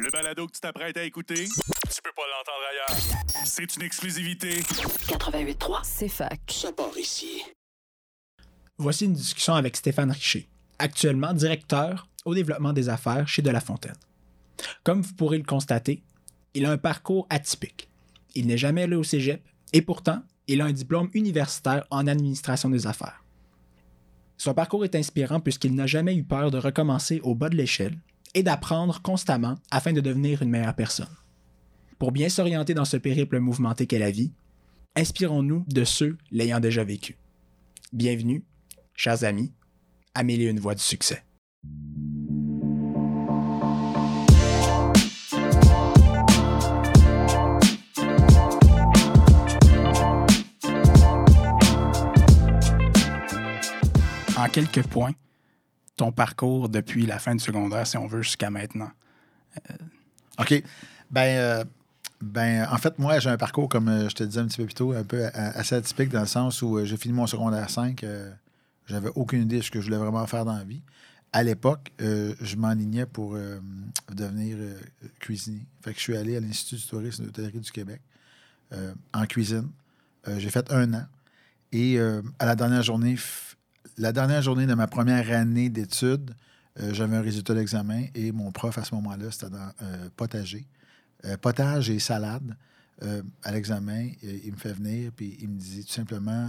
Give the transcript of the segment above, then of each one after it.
Le balado que tu t'apprêtes à écouter, tu peux pas l'entendre ailleurs. C'est une exclusivité. 88.3, C'est fac. Ça part ici. Voici une discussion avec Stéphane Richer, actuellement directeur au développement des affaires chez De La Fontaine. Comme vous pourrez le constater, il a un parcours atypique. Il n'est jamais allé au cégep et pourtant, il a un diplôme universitaire en administration des affaires. Son parcours est inspirant puisqu'il n'a jamais eu peur de recommencer au bas de l'échelle et d'apprendre constamment afin de devenir une meilleure personne. Pour bien s'orienter dans ce périple mouvementé qu'est la vie, inspirons-nous de ceux l'ayant déjà vécu. Bienvenue, chers amis, à et une voix du succès. En quelques points, ton parcours depuis la fin du secondaire, si on veut, jusqu'à maintenant? OK. Ben, euh, ben, en fait, moi, j'ai un parcours, comme euh, je te disais un petit peu plus tôt, un peu euh, assez atypique dans le sens où euh, j'ai fini mon secondaire 5. euh, J'avais aucune idée de ce que je voulais vraiment faire dans la vie. À l'époque, euh, je m'enlignais pour euh, devenir euh, cuisinier. Fait que je suis allé à l'Institut du tourisme et de l'hôtellerie du Québec euh, en cuisine. Euh, j'ai fait un an. Et euh, à la dernière journée, la dernière journée de ma première année d'études, euh, j'avais un résultat d'examen et mon prof à ce moment-là, c'était dans euh, potager. Euh, potage et salade. À l'examen, il me fait venir puis il me dit tout simplement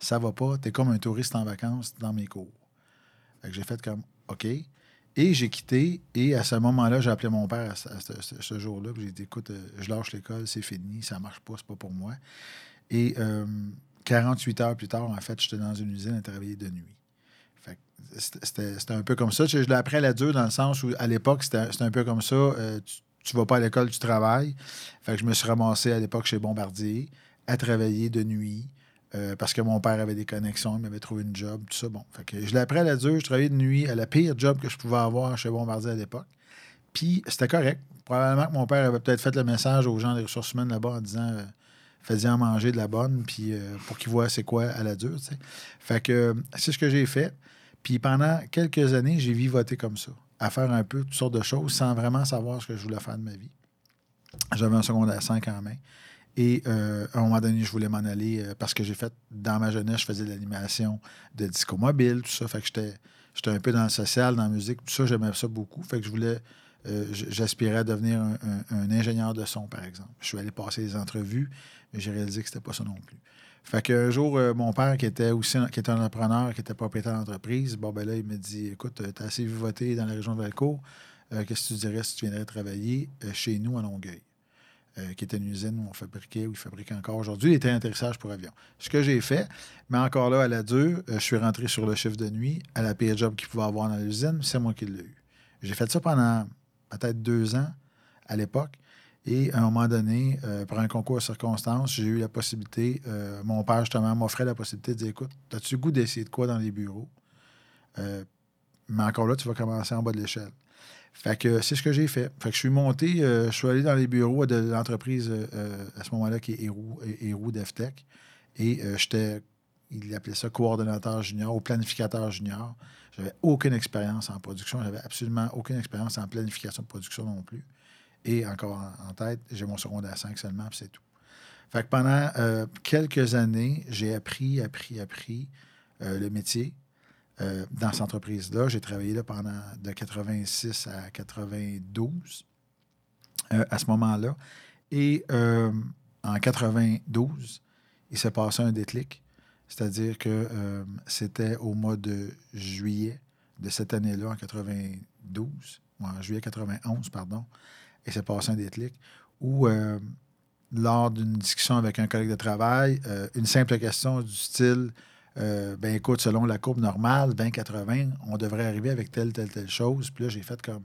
Ça va pas, t'es comme un touriste en vacances dans mes cours. J'ai fait comme OK. Et j'ai quitté. Et à ce moment-là, j'ai appelé mon père à ce, jour-là. J'ai dit Écoute, je lâche l'école, c'est fini, ça marche pas, c'est pas pour moi. 48 heures plus tard, en fait, j'étais dans une usine à travailler de nuit. C'était- un peu comme ça. Je, l'ai appris à la dure dans le sens où, à l'époque, c'était c'était un peu comme ça. euh, tu, tu vas pas à l'école, tu travailles. Fait que je me suis ramassé à l'époque chez Bombardier à travailler de nuit euh, parce que mon père avait des connexions, il m'avait trouvé une job, tout ça. Bon, fait que je l'ai appris à la dure. Je travaillais de nuit à la pire job que je pouvais avoir chez Bombardier à l'époque. Puis c'était correct. Probablement que mon père avait peut-être fait le message aux gens des ressources humaines là-bas en disant euh, faites-en manger de la bonne, puis euh, pour qu'ils voient c'est quoi à la dure. Fait que euh, c'est ce que j'ai fait. Puis pendant quelques années, j'ai vivoté comme ça, à faire un peu toutes sortes de choses sans vraiment savoir ce que je voulais faire de ma vie. J'avais un secondaire 5 en main. Et euh, à un moment donné, je voulais m'en aller parce que j'ai fait, dans ma jeunesse, je faisais de l'animation de disco mobile, tout ça. Fait que j'étais, j'étais un peu dans le social, dans la musique, tout ça, j'aimais ça beaucoup. Fait que je voulais, euh, j'aspirais à devenir un, un- un ingénieur de son, par exemple. Je suis allé passer des entrevues, mais j'ai réalisé que c'était pas ça non plus. Fait qu'un jour, euh, mon père, qui était aussi qui était un entrepreneur, qui était propriétaire d'entreprise, bon, ben là, il me dit Écoute, tu as assez vivoté dans la région de Valcourt, euh, qu'est-ce que tu dirais si tu viendrais travailler euh, chez nous à Longueuil? Euh, qui était une usine où on fabriquait, où ils fabriquent encore aujourd'hui, les trains d'atterrissage pour avions. Ce que j'ai fait, mais encore là, à la dure, euh, je suis rentré sur le chiffre de nuit, à la pire job qu'il pouvait avoir dans l'usine, c'est moi qui l'ai eu. J'ai fait ça pendant peut-être deux ans à l'époque. Et à un moment donné, euh, par un concours de circonstances, j'ai eu la possibilité, euh, mon père justement m'offrait la possibilité de dire Écoute, as-tu le goût d'essayer de quoi dans les bureaux? Euh, Mais encore là, tu vas commencer en bas de l'échelle. Fait que c'est ce que j'ai fait. Fait que je suis monté, euh, je suis allé dans les bureaux de l'entreprise à ce moment-là qui est Héroux, Héroux DevTech. Et j'étais, il appelait ça coordonnateur junior ou planificateur junior. J'avais aucune expérience en production. J'avais absolument aucune expérience en planification de production non plus. Et encore en, tête, j'ai mon secondaire 5 seulement, puis c'est tout. Fait que pendant euh, quelques années, j'ai appris, appris, appris euh, le métier. Euh, dans cette entreprise-là. J'ai travaillé là pendant de 86 à 92 euh, à ce moment-là. Et en 92, il s'est passé un déclic. C'est-à-dire que euh, c'était au mois de juillet de cette année-là, en 92, ou en juillet 91, pardon, il s'est passé un déclic où, euh, lors d'une discussion avec un collègue de travail, euh, une simple question du style ben écoute, selon la courbe normale, 20-80, on devrait arriver avec telle, telle, telle chose. Puis là, j'ai fait comme.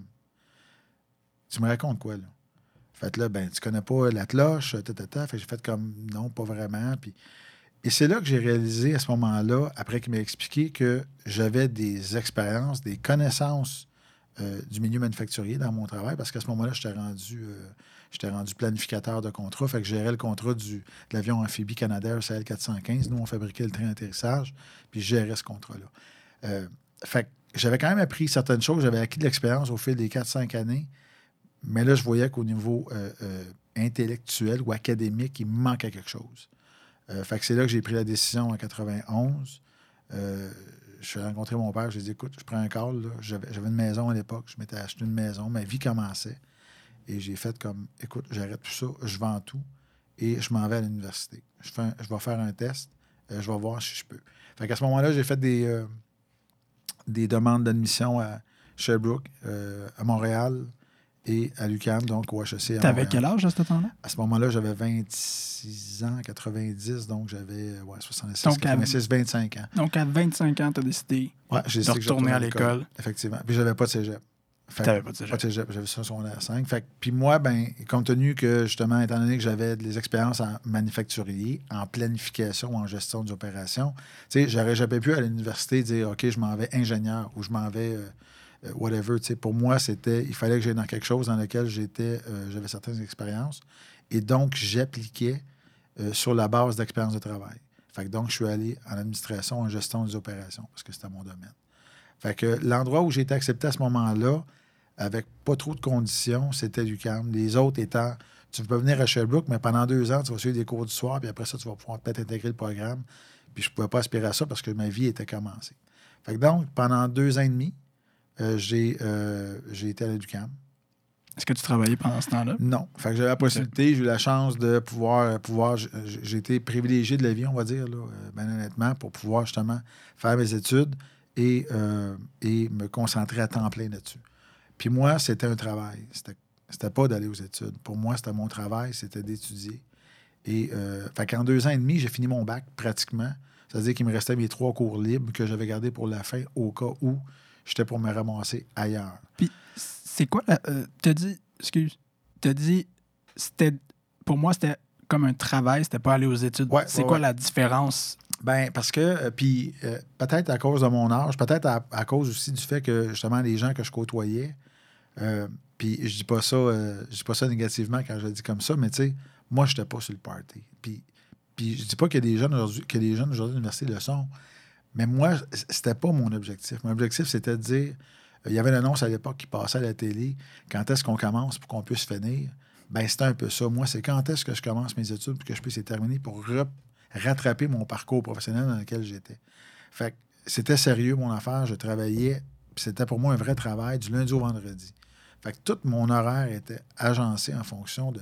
Tu me racontes quoi, là? Fait là, ben, tu connais pas la cloche, ta, ta, ta. Fait j'ai fait comme non, pas vraiment. Puis. Et c'est là que j'ai réalisé à ce moment-là, après qu'il m'a expliqué que j'avais des expériences, des connaissances euh, du milieu manufacturier dans mon travail, parce qu'à ce moment-là, j'étais rendu, euh, rendu planificateur de contrat. Fait que je gérais le contrat du, de l'avion amphibie Canadair CL415. Nous, on fabriquait le train d'atterrissage, puis je gérais ce contrat-là. Euh, fait que j'avais quand même appris certaines choses. J'avais acquis de l'expérience au fil des 4-5 années. mais là, je voyais qu'au niveau intellectuel ou académique, il manquait quelque chose. Euh, fait que c'est là que j'ai pris la décision en 91. Euh, je suis rencontré mon père, j'ai dit écoute, je prends un call. J'avais une maison à l'époque, je m'étais acheté une maison, ma vie commençait. Et j'ai fait comme écoute, j'arrête tout ça, je vends tout et je m'en vais à l'université. Je, je vais faire un test, euh, je vais voir si je peux. Fait qu'à ce moment-là, j'ai fait des, des demandes d'admission à Sherbrooke, à Montréal et à l'UQAM, donc au HEC. T'avais quel âge à ce temps-là? À ce moment-là, j'avais 26 ans, 90, donc j'avais ouais, 66, Donc, à- 86, 25 ans. Donc, à 25 ans, t'as décidé Ouais, de retourner à l'école. Effectivement. Puis j'avais pas de cégep. T'avais pas de cégep. Pas de cégep, j'avais ça sur secondaire 5. Fait puis moi, ben, compte tenu que, justement, étant donné que j'avais des expériences en manufacturier, en planification, en gestion des opérations, tu sais, j'aurais jamais pu à l'université dire, OK, je m'en vais ingénieur ou je m'en vais euh, euh, whatever. Tu sais, pour moi, c'était, il fallait que j'aille dans quelque chose dans lequel j'étais, euh, j'avais certaines expériences. Et donc, j'appliquais euh, sur la base d'expérience de travail. Fait que donc, je suis allé en administration, en gestion des opérations, parce que c'était mon domaine. Fait que l'endroit où j'ai été accepté à ce moment-là, avec pas trop de conditions, c'était l'UQAM. Les autres étant, tu peux venir à Sherbrooke, mais pendant deux ans, tu vas suivre des cours du soir, puis après ça, tu vas pouvoir peut-être intégrer le programme. Puis je ne pouvais pas aspirer à ça parce que ma vie était commencée. Fait que donc, pendant deux ans et demi, j'ai euh, j'ai été à l'UQAM. Est-ce que tu travaillais pendant ce temps-là? Non. Fait que j'avais la possibilité, j'ai eu la chance de pouvoir. euh, pouvoir j'ai été privilégié de la vie, on va dire, là, euh, ben honnêtement, pour pouvoir justement faire mes études et, euh, et me concentrer à temps plein là-dessus. Puis moi, c'était un travail. C'était, c'était pas d'aller aux études. Pour moi, c'était mon travail, c'était d'étudier. Et euh, fait qu'en deux ans et demi, j'ai fini mon bac pratiquement. C'est-à-dire qu'il me restait mes trois cours libres que j'avais gardés pour la fin au cas où j'étais pour me ramasser ailleurs. Puis, c'est quoi la. euh, t'as dit. Excuse. T'as dit. C'était. Pour moi, c'était comme un travail, c'était pas aller aux études. Ouais, c'est ouais, quoi ouais. la différence? Ben, parce que, euh, puis euh, peut-être à cause de mon âge, peut-être à, à cause aussi du fait que, justement, les gens que je côtoyais, puis je dis pas ça, je dis pas ça négativement quand je le dis comme ça, mais tu sais, moi, j'étais pas sur le party. Puis, puis je dis pas que des jeunes aujourd'hui, que les jeunes aujourd'hui l'université le sont, mais moi, c'était pas mon objectif. Mon objectif, c'était de dire, euh, il y avait l'annonce à l'époque qui passait à la télé, quand est-ce qu'on commence pour qu'on puisse finir? Ben, c'était un peu ça. Moi, c'est quand est-ce que je commence mes études pour que je puisse les terminer pour rattraper mon parcours professionnel dans lequel j'étais. Fait c'était sérieux, mon affaire. Je travaillais, c'était pour moi un vrai travail du lundi au vendredi. Fait que tout mon horaire était agencé en fonction de,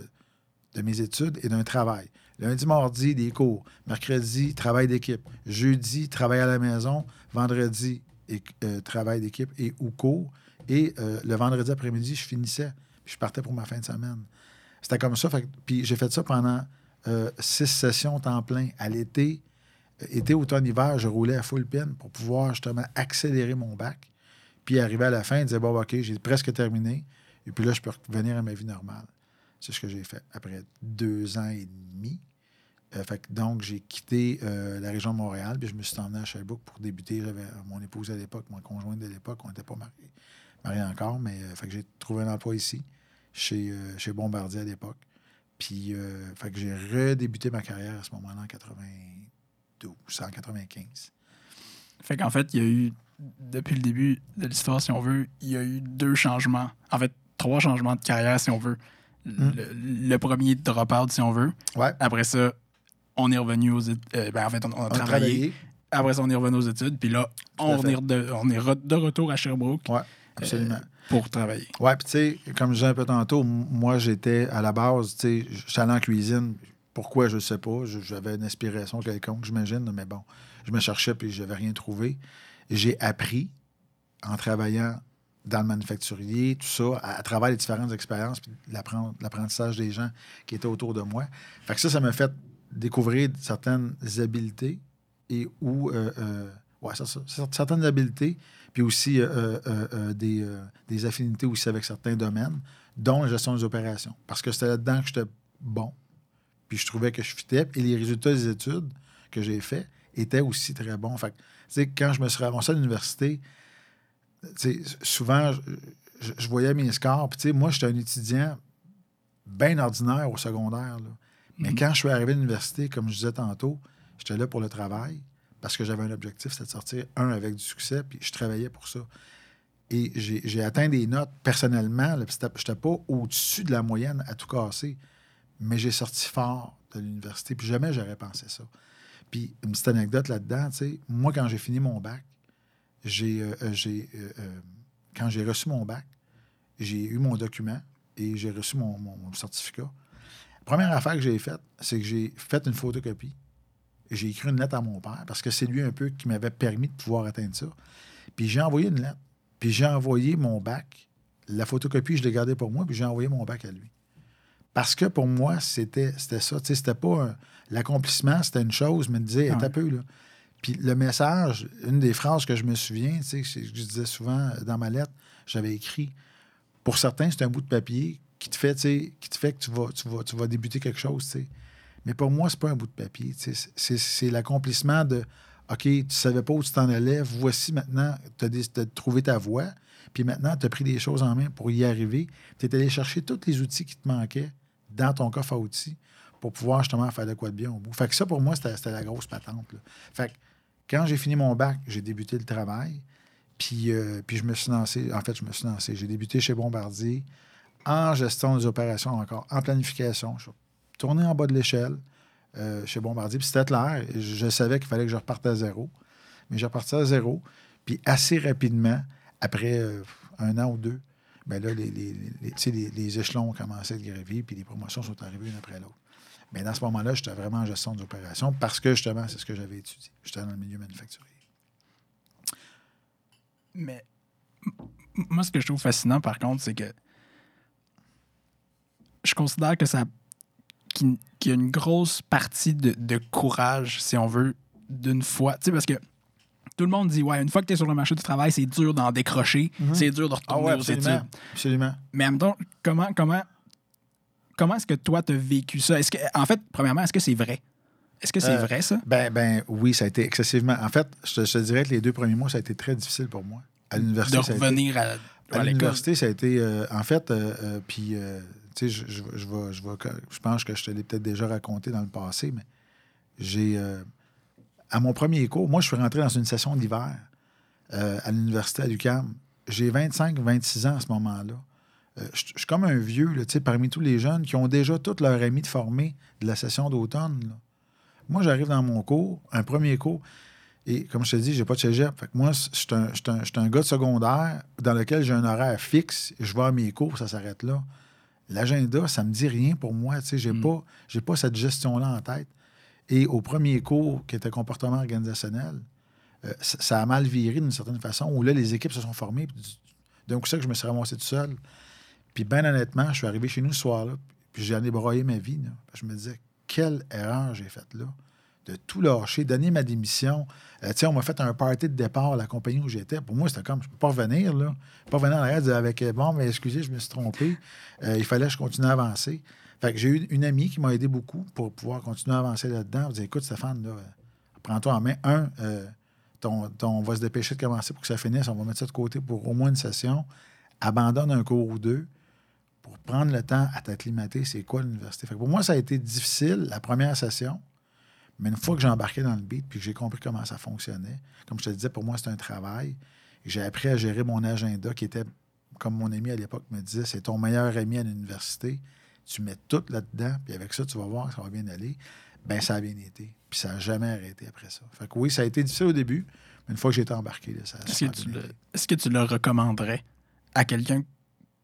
de mes études et d'un travail. Lundi, mardi, des cours. Mercredi, travail d'équipe. Jeudi, travail à la maison. Vendredi, euh, travail d'équipe et ou cours. Et euh, le vendredi après-midi, je finissais. Puis je partais pour ma fin de semaine. C'était comme ça. Puis j'ai fait ça pendant euh, six sessions temps plein. À l'été, été, automne, hiver, je roulais à full pin pour pouvoir justement accélérer mon bac. Puis arriver à la fin, dire bon, OK, j'ai presque terminé. Et puis là, je peux revenir à ma vie normale. C'est ce que j'ai fait après deux ans et demi. Euh, fait que donc, j'ai quitté euh, la région de Montréal, puis je me suis emmené à Sherbrooke pour débuter. J'avais euh, mon épouse à l'époque, mon conjoint de l'époque, on n'était pas mariés, mariés encore, mais euh, fait que j'ai trouvé un emploi ici, chez, chez Bombardier à l'époque. Puis, fait que j'ai redébuté ma carrière à ce moment-là en 92, en 95. Fait qu'en fait, il y a eu, depuis le début de l'histoire, si on veut, il y a eu deux changements. En fait, trois changements de carrière, si on veut. Le, le premier drop-out, si on veut. Ouais. Après ça, on est revenu aux études. ben, en fait, on, on a On travaillé. travaillé. Après ça, on est revenu aux études. Puis là, on, est de, on est re- de retour à Sherbrooke Ouais, absolument. euh, pour travailler. Ouais, puis tu sais, comme je disais un peu tantôt, moi, j'étais à la base, tu sais, allé en cuisine. Pourquoi, je ne sais pas. J'avais une inspiration quelconque, j'imagine, mais bon, je me cherchais puis je n'avais rien trouvé. J'ai appris en travaillant dans le manufacturier, tout ça, à, à travers les différentes expériences, puis l'appren- l'apprentissage des gens qui étaient autour de moi. Fait que ça, ça m'a fait découvrir certaines habiletés et où, euh, euh, ouais, certaines habiletés, puis aussi euh, des, des affinités aussi avec certains domaines, dont la gestion des opérations. Parce que c'était là-dedans que j'étais bon, puis je trouvais que je fitais, et les résultats des études que j'ai fait étaient aussi très bons. Fait que, quand je me suis ramassé à l'université, souvent, je, je- voyais mes scores, puis moi, j'étais un étudiant bien ordinaire au secondaire, là. Mais quand je suis arrivé à l'université, comme je disais tantôt, j'étais là pour le travail parce que j'avais un objectif, c'était de sortir, un, avec du succès, puis je travaillais pour ça. Et j'ai atteint des notes personnellement. Je n'étais pas au-dessus de la moyenne à tout casser, mais j'ai sorti fort de l'université. Puis jamais j'aurais pensé ça. Puis une petite anecdote là-dedans, tu sais, moi, quand j'ai fini mon bac, j'ai, euh, euh, euh, quand j'ai reçu mon bac, j'ai eu mon document et j'ai reçu mon certificat. La première affaire que j'ai faite, c'est que j'ai fait une photocopie. J'ai écrit une lettre à mon père parce que c'est lui un peu qui m'avait permis de pouvoir atteindre ça. Puis j'ai envoyé une lettre. Puis j'ai envoyé mon bac. La photocopie, je l'ai gardée pour moi, puis j'ai envoyé mon bac à lui. Parce que pour moi, c'était c'était ça. Tu sais, c'était pas l'accomplissement, c'était une chose, mais me disait, Ouais. un peu, là. Puis le message, une des phrases que je me souviens, tu sais, que je disais souvent dans ma lettre, j'avais écrit, pour certains, c'est un bout de papier qui te fait, qui te fait que tu vas, tu vas, tu vas débuter quelque chose. Mais pour moi, c'est pas un bout de papier. C'est- l'accomplissement de OK, tu savais pas où tu t'en allais, voici maintenant, tu as, trouvé ta voie, puis maintenant, tu as pris des choses en main pour y arriver. Tu es allé chercher tous les outils qui te manquaient dans ton coffre à outils pour pouvoir justement faire de quoi de bien au bout. Fait que ça, pour moi, c'était la grosse patente. Fait que quand j'ai fini mon bac, j'ai débuté le travail, puis, euh, puis je me suis lancé, en fait, je me suis lancé. J'ai débuté chez Bombardier en gestion des opérations encore, en planification. Je suis tourné en bas de l'échelle euh, chez Bombardier, puis c'était clair. Je, je savais qu'il fallait que je reparte à zéro. Mais j'ai reparti à zéro. Puis assez rapidement, après euh, un an ou deux, ben là, les, les, les- échelons ont commencé à gravés, puis les promotions sont arrivées une après l'autre. Mais dans ce moment-là, j'étais vraiment en gestion des opérations parce que justement, c'est ce que j'avais étudié. J'étais dans le milieu manufacturier. Mais moi, ce que je trouve fascinant, par contre, c'est que je considère que ça qu'il y a une grosse partie de, de courage, si on veut, d'une fois. Tu sais, parce que tout le monde dit, ouais, une fois que tu es sur le marché du travail, c'est dur d'en décrocher, c'est dur de retourner aux études. absolument. Absolument. Mais en même temps, comment, comment, comment est-ce que toi, tu as vécu ça? Est-ce que, en fait, premièrement, est-ce que c'est vrai? Est-ce que c'est Euh, vrai, ça? Ben, ben oui, ça a été excessivement. En fait, je te, je te dirais que les deux premiers mois, ça a été très difficile pour moi. À l'université, De ça a été- revenir à, À à l'école. l'université, ça a été. euh, en fait, euh, euh, puis, euh, je, je, je, je, pense que je te l'ai peut-être déjà raconté dans le passé, mais j'ai. euh, à mon premier cours, moi, je suis rentré dans une session d'hiver euh, à l'université à l'UQAM. J'ai 25, 26 ans à ce moment-là. Euh, je suis comme un vieux, là, parmi tous les jeunes qui ont déjà tous leurs amis de formés de la session d'automne. Moi, j'arrive dans mon cours, un premier cours, et comme je te dis, j'ai pas de cégep. Fait que moi, je suis un, un- un gars de secondaire dans lequel j'ai un horaire fixe. Je vais à mes cours, ça s'arrête là. L'agenda, ça me dit rien pour moi. Tu sais, j'ai pas, j'ai pas cette gestion-là en tête. Et au premier cours, qui était comportement organisationnel, euh, ça, ça a mal viré d'une certaine façon, où là, les équipes se sont formées. D'un coup, ça que je me suis ramassé tout seul. Puis, bien honnêtement, je suis arrivé chez nous ce soir-là, puis j'en ai broyé ma vie. là. Je me disais, quelle erreur j'ai faite là. De tout lâcher, donner ma démission. Euh, on m'a fait un party de départ à la compagnie où j'étais. Pour moi, c'était comme, je peux pas revenir, là. Je peux pas revenir en arrière avec, euh, bon, mais excusez, je me suis trompé. Euh, il fallait que je continue à avancer. Fait que j'ai eu une amie qui m'a aidé beaucoup pour pouvoir continuer à avancer là-dedans. Elle dit, écoute, Stéphane, là, euh, prends-toi en main. Un, ton, ton- on va se dépêcher de commencer pour que ça finisse. On va mettre ça de côté pour au moins une session. Abandonne un cours ou deux pour prendre le temps à t'acclimater. C'est quoi l'université? Fait que pour moi, ça a été difficile, la première session. Mais une fois que j'ai embarqué dans le beat puis que j'ai compris comment ça fonctionnait, comme je te disais, pour moi, c'est un travail. J'ai appris à gérer mon agenda qui était, comme mon ami à l'époque me disait, c'est ton meilleur ami à l'université. Tu mets tout là-dedans, puis avec ça, tu vas voir que ça va bien aller. Ben ça a bien été. Puis ça n'a jamais arrêté après ça. Fait que oui, ça a été difficile au début, mais une fois que j'ai été embarqué, là, ça a Est-ce que, tu le, est-ce que tu le recommanderais à quelqu'un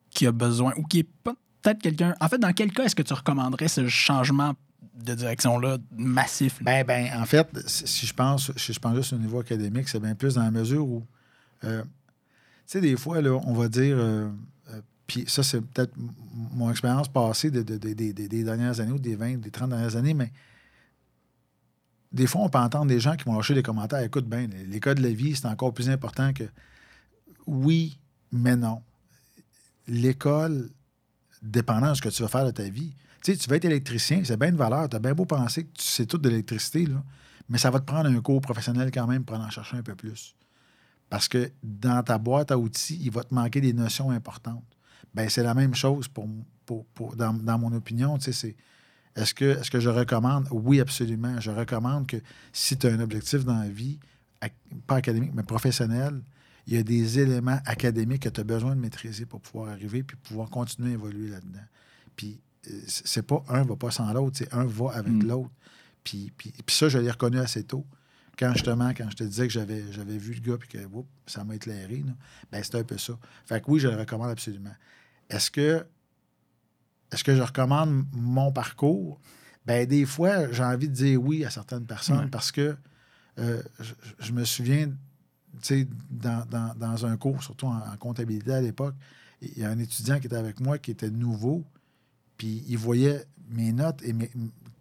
qui a besoin ou qui est pas peut-être quelqu'un. En fait, dans quel cas est-ce que tu recommanderais ce changement de direction-là massif? Ben, ben, en fait, si je pense, si je pense juste au niveau académique, c'est bien plus dans la mesure où, euh, tu sais, des fois, là, on va dire, euh, euh, puis ça, c'est peut-être mon expérience passée de- de- de- des- dernières années ou des 20, des 30 dernières années, mais des fois, on peut entendre des gens qui vont lâcher des commentaires. Écoute, ben, les, les cas de la vie, c'est encore plus important que. Oui, mais non. L'école, dépendant de ce que tu vas faire de ta vie, tu vas être électricien, c'est bien de valeur. Tu as bien beau penser que tu sais tout de l'électricité, mais ça va te prendre un cours professionnel quand même pour en chercher un peu plus. Parce que dans ta boîte à outils, il va te manquer des notions importantes. Ben, c'est la même chose pour, dans, mon opinion. c'est est-ce que, est que je recommande? Oui, absolument. Je recommande que si tu as un objectif dans la vie, pas académique, mais professionnel, il y a des éléments académiques que tu as besoin de maîtriser pour pouvoir arriver puis pouvoir continuer à évoluer là-dedans. Puis c'est pas un va pas sans l'autre, c'est un va avec Mm. l'autre. Puis, puis, puis ça, je l'ai reconnu assez tôt. Quand justement, quand je te disais que j'avais, j'avais vu le gars puis que oups, ça m'a éclairé, ben c'était un peu ça. Fait que oui, je le recommande absolument. Est-ce que est-ce que je recommande mon parcours? Ben des fois, j'ai envie de dire oui à certaines personnes parce que euh, je, je me souviens, tu sais, dans, dans- dans un cours, surtout en, en comptabilité à l'époque, il y a un étudiant qui était avec moi qui était nouveau, puis il voyait mes notes et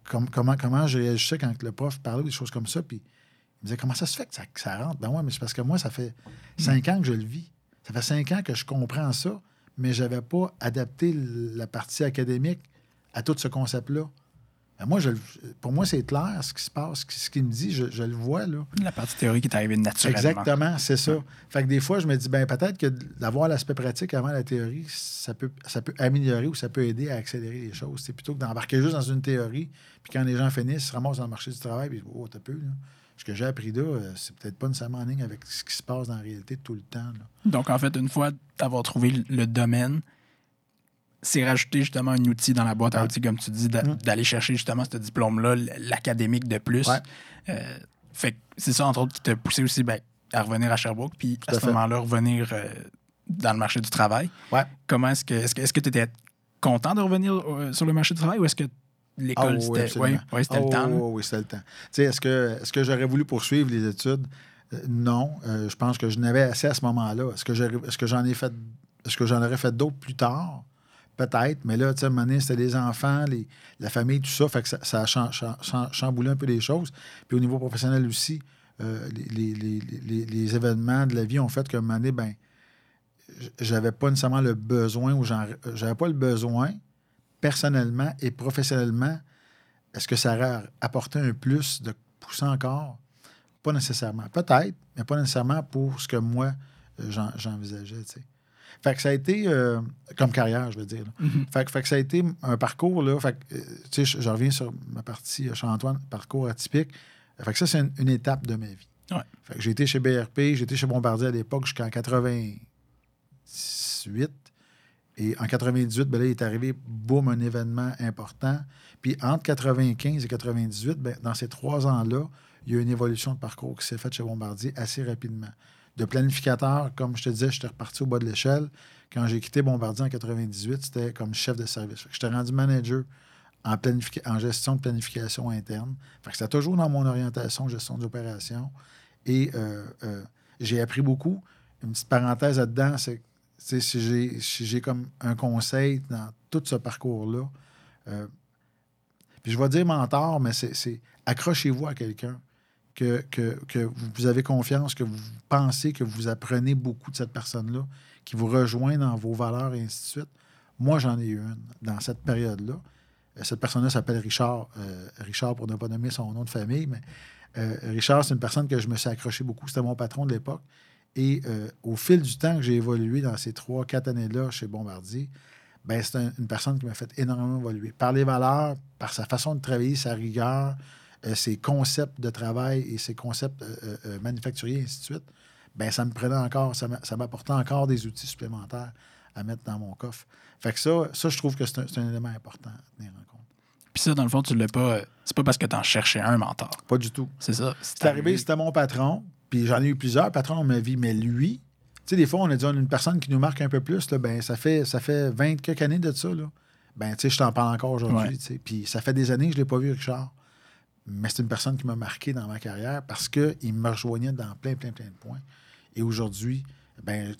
comment, comment je réagissais quand le prof parlait des choses comme ça, puis il me disait comment ça se fait que ça, que ça rentre? Ben ouais, mais c'est parce que moi, ça fait cinq ans que je le vis. Ça fait cinq ans que je comprends ça, mais je n'avais pas adapté la partie académique à tout ce concept-là. Ben moi, je, pour moi, c'est clair ce qui se passe, ce qui- ce qu'il me dit, je, je le vois. Là. La partie théorique est arrivée naturellement. Exactement, c'est ça. Fait que des fois, je me dis, ben peut-être que d'avoir l'aspect pratique avant la théorie, ça peut, ça peut améliorer ou ça peut aider à accélérer les choses. C'est plutôt que d'embarquer juste dans une théorie, puis quand les gens finissent, ils se ramassent dans le marché du travail, puis oh, t'as peu, là. Ce que j'ai appris là, euh, c'est peut-être pas nécessairement en ligne avec ce qui se passe dans la réalité tout le temps. là. Donc, en fait, une fois d'avoir trouvé le domaine, c'est rajouter justement un outil dans la boîte à outils, comme tu dis, Mm. d'aller chercher justement ce diplôme-là, l'académique de plus. Ouais. Euh, fait que c'est ça, entre autres, qui t'a poussé aussi ben, à revenir à Sherbrooke, puis à à ce moment-là, revenir euh, dans le marché du travail. Ouais. Comment est-ce que est-ce que est-ce que tu étais content de revenir euh, sur le marché du travail ou est-ce que l'école, Ah oui, c'était absolument. ouais, ouais, Ah le oui, temps? là? oui, oui, c'était le temps. Tu sais, est-ce que, est-ce que j'aurais voulu poursuivre les études? Non. Je pense que je n'avais assez à ce moment-là. Est-ce que, j'aurais- est-ce que j'en ai fait est-ce que j'en aurais fait d'autres plus tard? Peut-être, mais là, tu sais, à un moment donné, c'était les enfants, les- la famille, tout ça, fait que ça, a cham- cham- cham- chamboulé un peu les choses. Puis au niveau professionnel aussi, euh, les, les- les- événements de la vie ont fait qu'à un moment donné, ben, j'avais pas nécessairement le besoin ou j'avais pas le besoin personnellement et professionnellement. Est-ce que ça aurait apporté un plus de pousser encore? Pas nécessairement. Peut-être, mais pas nécessairement pour ce que moi, euh, j'en- j'envisageais. tu sais. Fait que ça a été, euh, comme carrière, je veux dire. Mhm. Fait, que- fait que ça a été un parcours, là. Fait que, euh, tu sais, je, reviens sur ma partie euh, chez Antoine, parcours atypique. Fait que ça, c'est une, une étape de ma vie. Ouais. Fait que j'ai été chez BRP, j'ai été chez Bombardier à l'époque jusqu'en 88. Et en 98, ben là, il est arrivé, boum, un événement important. Puis entre 95 et 98, ben, dans ces trois ans-là, il y a eu une évolution de parcours qui s'est faite chez Bombardier assez rapidement. De planificateur, comme je te disais, j'étais reparti au bas de l'échelle. Quand j'ai quitté Bombardier en 98, c'était comme chef de service. J'étais rendu manager en, gestion de planification interne. Fait que c'était toujours dans mon orientation, gestion d'opération. Et euh, euh, j'ai appris beaucoup. Une petite parenthèse là-dedans, c'est si j'ai si j'ai comme un conseil dans tout ce parcours-là, euh, puis je vais dire mentor, mais c'est accrochez-vous à quelqu'un que, vous avez confiance, que vous pensez que vous apprenez beaucoup de cette personne-là, qui vous rejoint dans vos valeurs et ainsi de suite. Moi, j'en ai eu une dans cette période-là. Euh, Cette personne-là s'appelle Richard. Euh, Richard, pour ne pas nommer son nom de famille, mais euh, Richard, c'est une personne que je me suis accroché beaucoup. C'était mon patron de l'époque. Et au fil du temps que j'ai évolué dans ces trois, quatre années-là chez Bombardier, ben, c'est un- une personne qui m'a fait énormément évoluer. Par les valeurs, par sa façon de travailler, sa rigueur, euh, ses concepts de travail et ses concepts euh, euh, manufacturiers, et ainsi de suite, ben, ça me prenait encore, ça m'a- ça m'apportait encore des outils supplémentaires à mettre dans mon coffre. Fait que ça, ça je trouve que c'est un, élément important à tenir en compte. Puis ça, dans le fond, tu l'as pas. C'est pas parce que tu en cherchais un mentor. Pas du tout. C'est ça. C'est arrivé, c'était mon patron, puis j'en ai eu plusieurs patrons dans ma vie, mais lui, tu sais, des fois, on a dit, on a une personne qui nous marque un peu plus, là, ben, ça fait, ça fait 20 quelques années de ça, là. Ben, tu sais, je t'en parle encore aujourd'hui, Ouais. tu sais. Puis ça fait des années que je ne l'ai pas vu, Richard. Mais c'est une personne qui m'a marqué dans ma carrière parce qu'il me rejoignait dans plein, plein, plein de points. Et aujourd'hui, ben,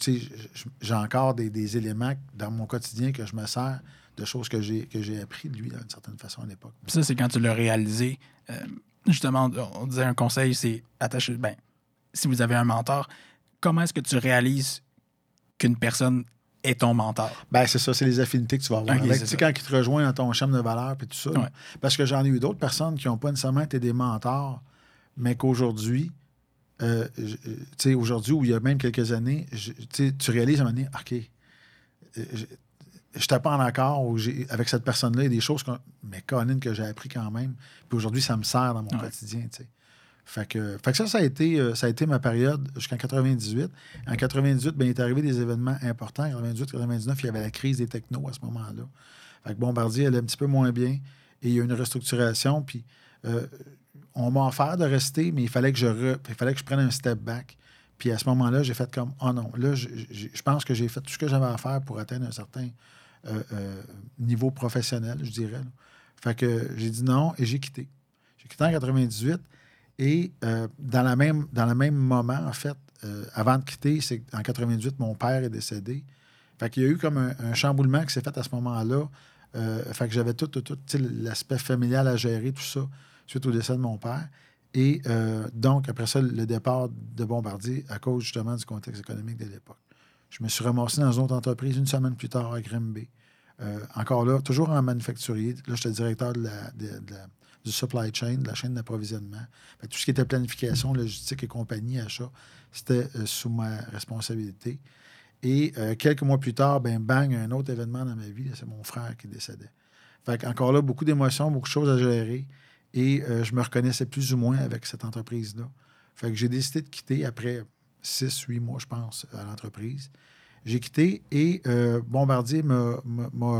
j'ai encore des, éléments dans mon quotidien que je me sers de choses que j'ai, que j'ai appris de lui, d'une certaine façon, à l'époque. Ça, c'est quand tu l'as réalisé. Euh, justement, on- on disait un conseil, c'est attacher. Ben, si vous avez un mentor, comment est-ce que tu réalises qu'une personne est ton mentor? Ben, c'est ça, c'est les affinités que tu vas avoir. Ok, avec. quand il te rejoint dans ton champ de valeurs et tout ça. Ouais. Parce que j'en ai eu d'autres personnes qui n'ont pas nécessairement été des mentors, mais qu'aujourd'hui, euh, euh, tu sais, aujourd'hui, ou il y a même quelques années, je- tu réalises à un moment donné, OK, euh, je pas en accord avec cette personne-là, il y a des choses, qu'on- mais Colin, que j'ai appris quand même. Puis aujourd'hui, ça me sert dans mon Ouais. quotidien. Fait que, fait que ça, ça a, été, euh, ça a été ma période jusqu'en 98. En 98, ben, il est arrivé des événements importants. En 98, 99, il y avait la crise des technos à ce moment-là. Fait que Bombardier allait un petit peu moins bien et il y a eu une restructuration. Puis euh, on m'a offert de rester, mais il fallait que je, re- il fallait que je prenne un step back. Puis à ce moment-là, j'ai fait comme Oh non, là, je, pense que j'ai fait tout ce que j'avais à faire pour atteindre un certain euh, niveau professionnel, je dirais. Fait que j'ai dit non et j'ai quitté. J'ai quitté en 98 et euh, dans, la même, dans le même moment, en fait, euh, avant de quitter, c'est en 98, mon père est décédé. Fait qu'il y a eu comme un, chamboulement qui s'est fait à ce moment-là. Euh, fait que j'avais tout, tout, tout l'aspect familial à gérer, tout ça, suite au décès de mon père. Et donc, après ça, le départ de Bombardier à cause justement du contexte économique de l'époque. Je me suis ramassé dans une autre entreprise une semaine plus tard à Grimby. Encore là, toujours en manufacturier. Là, j'étais directeur de la- du supply chain, de la chaîne d'approvisionnement. Tout ce qui était planification, logistique et compagnie, achat, c'était euh, sous ma responsabilité. Et euh, quelques mois plus tard, ben bang, un autre événement dans ma vie, c'est mon frère qui décédait. Fait encore là, beaucoup d'émotions, beaucoup de choses à gérer. Et euh, je me reconnaissais plus ou moins avec cette entreprise-là. Fait que j'ai décidé de quitter après six, huit mois, je pense, à l'entreprise. J'ai quitté et Bombardier m'a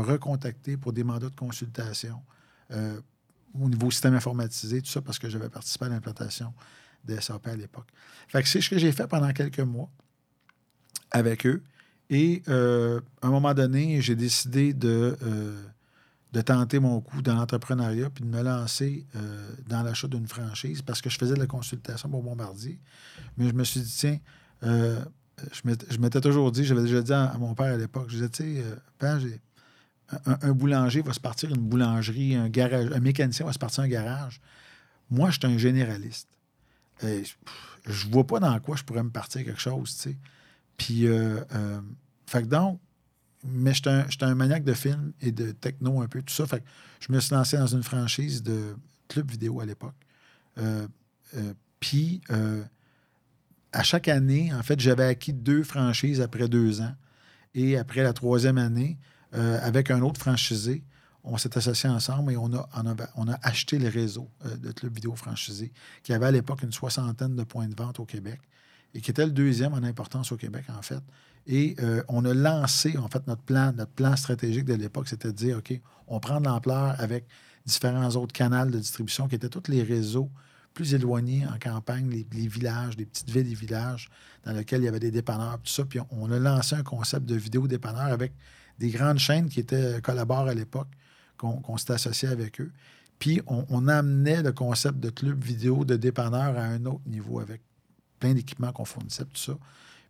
recontacté pour des mandats de consultation au niveau système informatisé, tout ça, parce que j'avais participé à l'implantation des SAP à l'époque. Fait que c'est ce que j'ai fait pendant quelques mois avec eux. Et euh, à un moment donné, j'ai décidé de, euh, de tenter mon coup dans l'entrepreneuriat puis de me lancer euh, dans l'achat d'une franchise parce que je faisais de la consultation pour Bombardier. Mais je me suis dit, tiens, je m'étais- toujours dit, j'avais déjà dit à, à mon père à l'époque, je disais, tu sais, Père, j'ai- un, boulanger va se partir une boulangerie, un garage, un mécanicien va se partir un garage. Moi, je suis un généraliste. Euh, je- je vois pas dans quoi je pourrais me partir quelque chose, tu sais. Puis, euh, euh, fait que donc, mais j'étais un, un maniaque de films et de techno un peu, tout ça. Fait que je me suis lancé dans une franchise de club vidéo à l'époque. Euh, euh, puis, à chaque année, en fait, j'avais acquis deux franchises après deux ans. Et après la troisième année, euh, avec un autre franchisé, on s'est associés ensemble et on a, on a, acheté le réseau euh, de clubs vidéo franchisés, qui avait à l'époque une soixantaine de points de vente au Québec et qui était le deuxième en importance au Québec, en fait. Et euh, on a lancé, en fait, notre plan, notre plan stratégique de l'époque, c'était de dire, OK, on prend de l'ampleur avec différents autres canaux de distribution qui étaient tous les réseaux plus éloignés en campagne, les, les villages, les petites villes et villages dans lesquels il y avait des dépanneurs, tout ça. Puis on, on a lancé un concept de vidéo dépanneur avec des grandes chaînes qui étaient collaborent à l'époque, qu'on qu'on s'était associé avec eux. Puis on, amenait le concept de club vidéo de dépanneur à un autre niveau avec plein d'équipements qu'on fournissait, tout ça.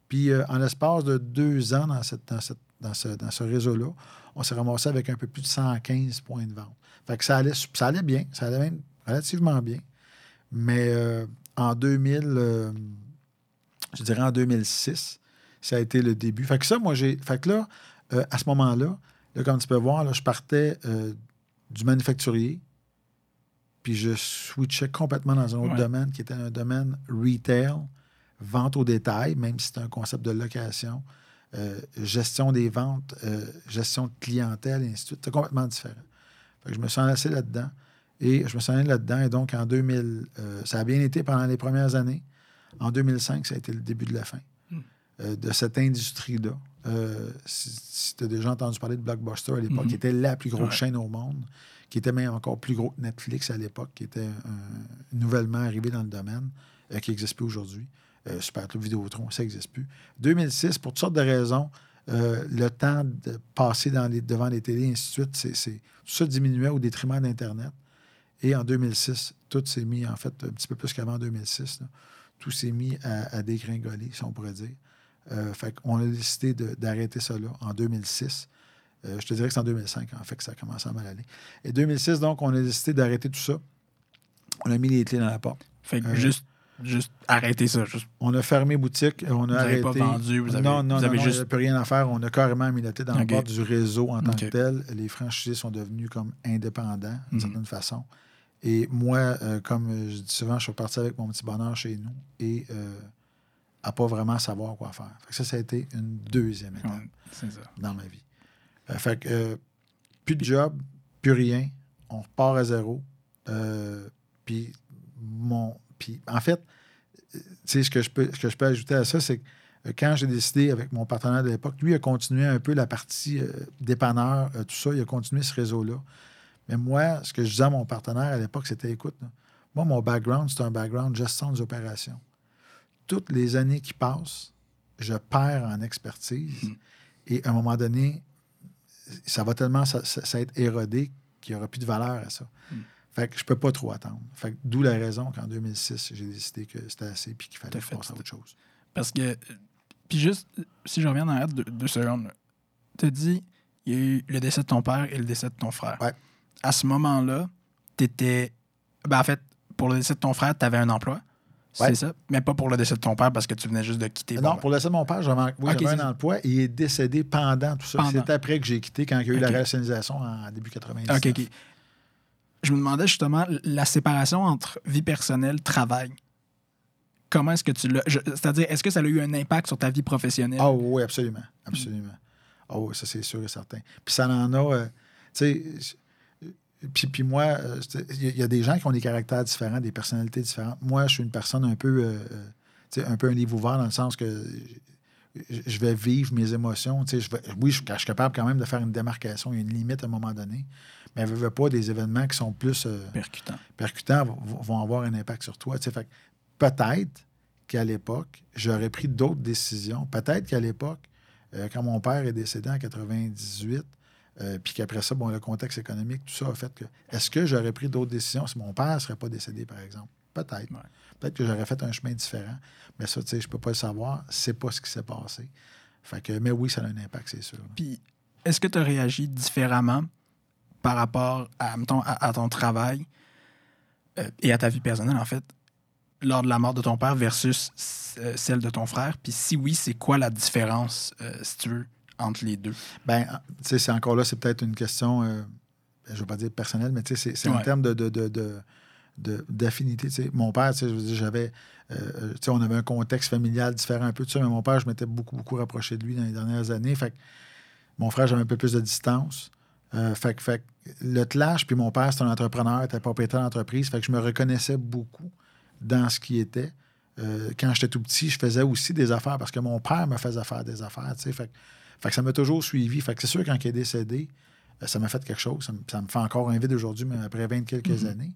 Puis euh, en l'espace de deux ans dans, ce, réseau-là, on s'est ramassé avec un peu plus de 115 points de vente. Fait que ça allait, bien, ça allait même relativement bien. Mais euh, en 2000, euh, je dirais en 2006, ça a été le début. Fait que ça, moi, j'ai. Là, euh, à ce moment-là, là, comme tu peux voir, là, je partais euh, du manufacturier, puis je switchais complètement dans un autre Ouais. domaine qui était un domaine retail, vente au détail, même si c'est un concept de location, euh, gestion des ventes, gestion de clientèle, et ainsi de suite. C'est complètement différent. Fait que je me suis enlacé là-dedans. Et je me suis là-dedans. Et donc, en 2000, euh, ça a bien été pendant les premières années. En 2005, ça a été le début de la fin euh, de cette industrie-là. Euh, si si tu as déjà entendu parler de Blockbuster à l'époque, Mhm. qui était la plus grosse Ouais. chaîne au monde, qui était même encore plus gros que Netflix à l'époque, qui était euh, nouvellement arrivé dans le domaine, euh, qui n'existe plus aujourd'hui. Super Club Vidéotron, ça n'existe plus. 2006, pour toutes sortes de raisons, le temps de passer dans les, devant les télés, et ainsi de suite, c'est- tout ça diminuait au détriment d'Internet. Et en 2006, tout s'est mis, en fait, un petit peu plus qu'avant 2006, là, tout s'est mis à, à dégringoler, si on pourrait dire. Euh, fait qu'on a décidé d'arrêter ça là en 2006. Euh, je te dirais que c'est en 2005, en fait, que ça a commencé à mal aller. Et 2006, donc, on a décidé d'arrêter tout ça. On a mis les clés dans la porte. Fait que Euh, juste, juste arrêtez ça. Juste, On a fermé boutique, on a Vous arrêté. pas vendu, vous avez- non, non, vous avez non, juste- plus rien à faire. On a carrément mis la clé dans la porte du réseau en tant que tel. Les franchisés sont devenus comme indépendants, d'une Mhm. certaine façon. Et moi, euh, comme je dis souvent, je suis parti avec mon petit bonheur chez nous et à pas vraiment savoir quoi faire. Fait que ça, ça a été une deuxième étape Ouais, dans ma vie. Euh, fait que euh, plus de job, plus rien. On repart à zéro. Euh, puis mon, puis en fait, ce que je peux, ce que je peux ajouter à ça, c'est que quand j'ai décidé avec mon partenaire de l'époque, lui a continué un peu la partie euh, dépanneur, euh, tout ça, il a continué ce réseau-là. Mais moi, ce que je disais à mon partenaire à l'époque, c'était écoute, là, moi, mon background, c'est un background gestion des opérations. Toutes les années qui passent, je perds en expertise. Mm. Et à un moment donné, ça va tellement ça, ça- ça être érodé qu'il n'y aura plus de valeur à ça. Mm. Fait que je peux pas trop attendre. Fait que d'où la raison qu'en 2006, j'ai décidé que c'était assez puis qu'il fallait à ça. autre chose. Parce que. Puis juste, si je reviens dans l'arrêt deux, deux secondes, tu as dit, il y a eu le décès de ton père et le décès de ton frère. Ouais. À ce moment-là, tu étais. Ben, en fait, pour le décès de ton frère, tu avais un emploi. C'est ça? Mais pas pour le décès de ton père parce que tu venais juste de quitter. non, pour le décès de mon père, j'avais, oui, Ok, j'avais c'est- un emploi et il est décédé pendant tout ça. C'est après que j'ai quitté quand il y a eu la rationalisation en début 90. OK, OK. Je me demandais justement la séparation entre vie personnelle, travail. Comment est-ce que tu l'as. C'est-à-dire, est-ce que ça a eu un impact sur ta vie professionnelle? Ah oui, absolument. Absolument. Ah oui, ça c'est sûr et certain. Puis ça en a, euh, tu sais, puis, puis moi, euh, il y, a- des gens qui ont des caractères différents, des personnalités différentes. Moi, je suis une personne un peu, euh, euh, un peu un livre ouvert dans le sens que je vais vivre mes émotions. Je vais, oui, je, je suis capable quand même de faire une démarcation. Une limite à un moment donné. Mais je veux pas des événements qui sont plus euh, Percutant. percutants vont, vont avoir un impact sur toi. Fait peut-être qu'à l'époque, j'aurais pris d'autres décisions. Peut-être qu'à l'époque, euh, quand mon père est décédé en 98, euh, puis qu'après ça, bon, le contexte économique, tout ça a fait que. Est-ce que j'aurais pris d'autres décisions si mon père ne serait pas décédé, par exemple? Peut-être. Ouais. Peut-être que j'aurais fait un chemin différent. Mais ça, tu sais, je peux pas le savoir. C'est pas ce qui s'est passé. Fait que, mais oui, ça a un impact, c'est sûr. Puis, est-ce que tu as réagi différemment par rapport à, mettons, à, à ton travail euh, et à ta vie personnelle, en fait, lors de la mort de ton père versus euh, celle de ton frère? Puis, si oui, c'est quoi la différence, euh, si tu veux, entre les deux? Ben, tu sais, c'est encore là, c'est peut-être une question, euh, je ne veux pas dire personnelle, mais tu sais, c'est en termes de, de, de, de- d'affinité. Mon père, tu sais, je veux dire, j'avais, euh, euh, tu sais, on avait un contexte familial différent un peu de ça, mais mon père, je m'étais beaucoup, beaucoup rapproché de lui dans les dernières années. Fait que mon frère, j'avais un peu plus de distance. Euh, fait, que- fait que le clash, puis mon père, c'est un entrepreneur, était propriétaire d'entreprise. Fait que je me reconnaissais beaucoup dans ce qui était. Euh, quand j'étais tout petit, je faisais aussi des affaires parce que mon père me faisait faire des affaires. tu sais. Fait, que- fait que ça m'a toujours suivi. Fait que c'est sûr, quand il est décédé, euh, ça m'a fait quelque chose. Ça me, ça me fait encore un vide aujourd'hui, même après 20 quelques années.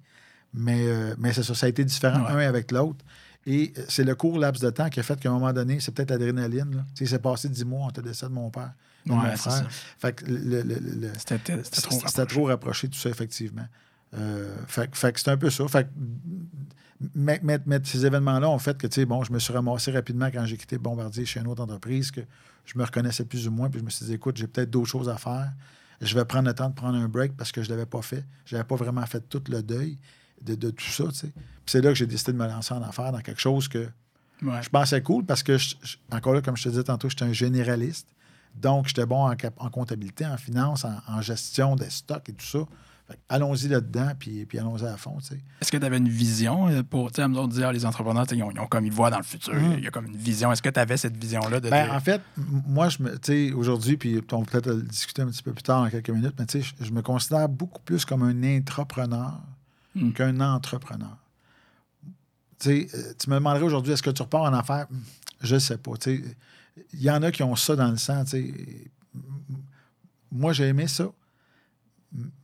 Mais, euh, mais c'est ça, ça a été différent Ouais. un avec l'autre. Et euh, c'est le court laps de temps qui a fait qu'à un moment donné, c'est peut-être l'adrénaline. Tu sais, c'est passé 10 mois entre le décès de mon père et de Ouais, mon frère. ça. Fait que le- le- le- le, C'était trop trop rapproché, tout ça, effectivement. Euh, fait, que- fait que c'est un peu ça. Fait que, mais, mais- mais ces événements-là ont fait que, tu sais, bon, je me suis ramassé rapidement quand j'ai quitté Bombardier chez une autre entreprise, que je me reconnaissais plus ou moins, puis je me suis dit, écoute, j'ai peut-être d'autres choses à faire. Je vais prendre le temps de prendre un break parce que je ne l'avais pas fait. Je n'avais pas vraiment fait tout le deuil de, de tout ça, tu sais. Puis c'est là que j'ai décidé de me lancer en affaires dans quelque chose que Ouais. je pensais cool parce que, je- je- encore là, comme je te disais tantôt, j'étais un généraliste. Donc, j'étais bon en, comptabilité, en finance, en, en gestion des stocks et tout ça. Allons-y là-dedans, puis, puis allons-y à fond. Est-ce que tu avais une vision euh, pour, tu sais, dire, les entrepreneurs, ils ont, ils ont comme ils voient dans le futur, Mhm. il y a comme une vision. Est-ce que tu avais cette vision-là de Ben, dire- en fait, moi, je me, tu sais, aujourd'hui, puis on va peut-être le discuter un petit peu plus tard dans quelques minutes, mais tu sais, je, je me considère beaucoup plus comme un intrapreneur Mm. qu'un entrepreneur. Tu sais, euh, tu me demanderais aujourd'hui, est-ce que tu repars en affaires? Hmm, Je ne sais pas. Tu sais, il y en a qui ont ça dans le sang. tu sais. Moi, j'ai aimé ça,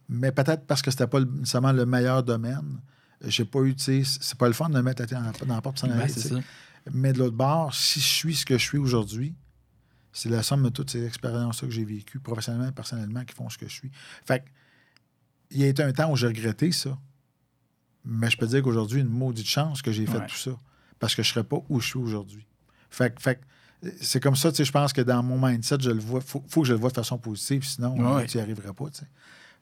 mais peut-être parce que c'était pas nécessairement le meilleur domaine. J'ai pas eu, tu sais, c'est pas le fun de me mettre la tête dans la- dans la porte Ben, ça. Mais de l'autre bord, si je suis ce que je suis aujourd'hui, c'est la somme de toutes ces expériences-là que j'ai vécues, professionnellement et personnellement, qui font ce que je suis. Fait il y a été un temps où j'ai regretté ça. Mais je peux dire qu'aujourd'hui, une maudite chance que j'ai fait Ouais. tout ça. Parce que je ne serais pas où je suis aujourd'hui. Fait, que- fait c'est comme ça, tu sais, je pense que dans mon mindset, je le vois. faut, faut que je le vois de façon positive, sinon, Ouais. euh, tu n'y arriverais pas, tu sais.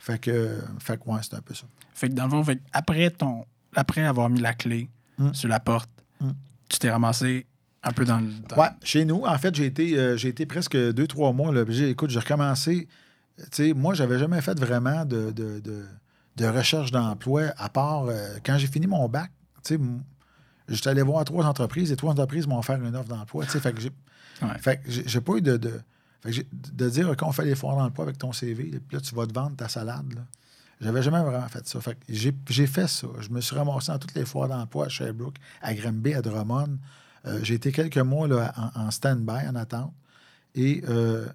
Fait que, fait que ouais, c'est un peu ça. Fait que dans le fond, fait après, ton, après avoir mis la clé Mm. sur la porte, Mm. tu t'es ramassé un peu dans le. dans- Ouais, chez nous, en fait, j'ai été, euh, j'ai été presque deux, trois mois. Là, j'ai, écoute, j'ai recommencé. Tu sais, moi, j'avais jamais fait vraiment de, de, de- de recherche d'emploi, à part euh, quand j'ai fini mon bac. Tu sais, j'étais allé voir trois entreprises et trois entreprises m'ont offert une offre d'emploi. Tu sais, fait que j'ai, Ouais. fait que j'ai, j'ai pas eu de. de fait de dire, OK, on fait l'effort d'emploi avec ton CV, là, puis là, tu vas te vendre ta salade. Là. J'avais jamais vraiment fait ça. Fait j'ai fait ça. Je me suis ramassé dans toutes les foires d'emploi à Sherbrooke, à Granby, à Drummond. Euh, j'ai été quelques mois là, en, en stand-by, en attente. Et, euh,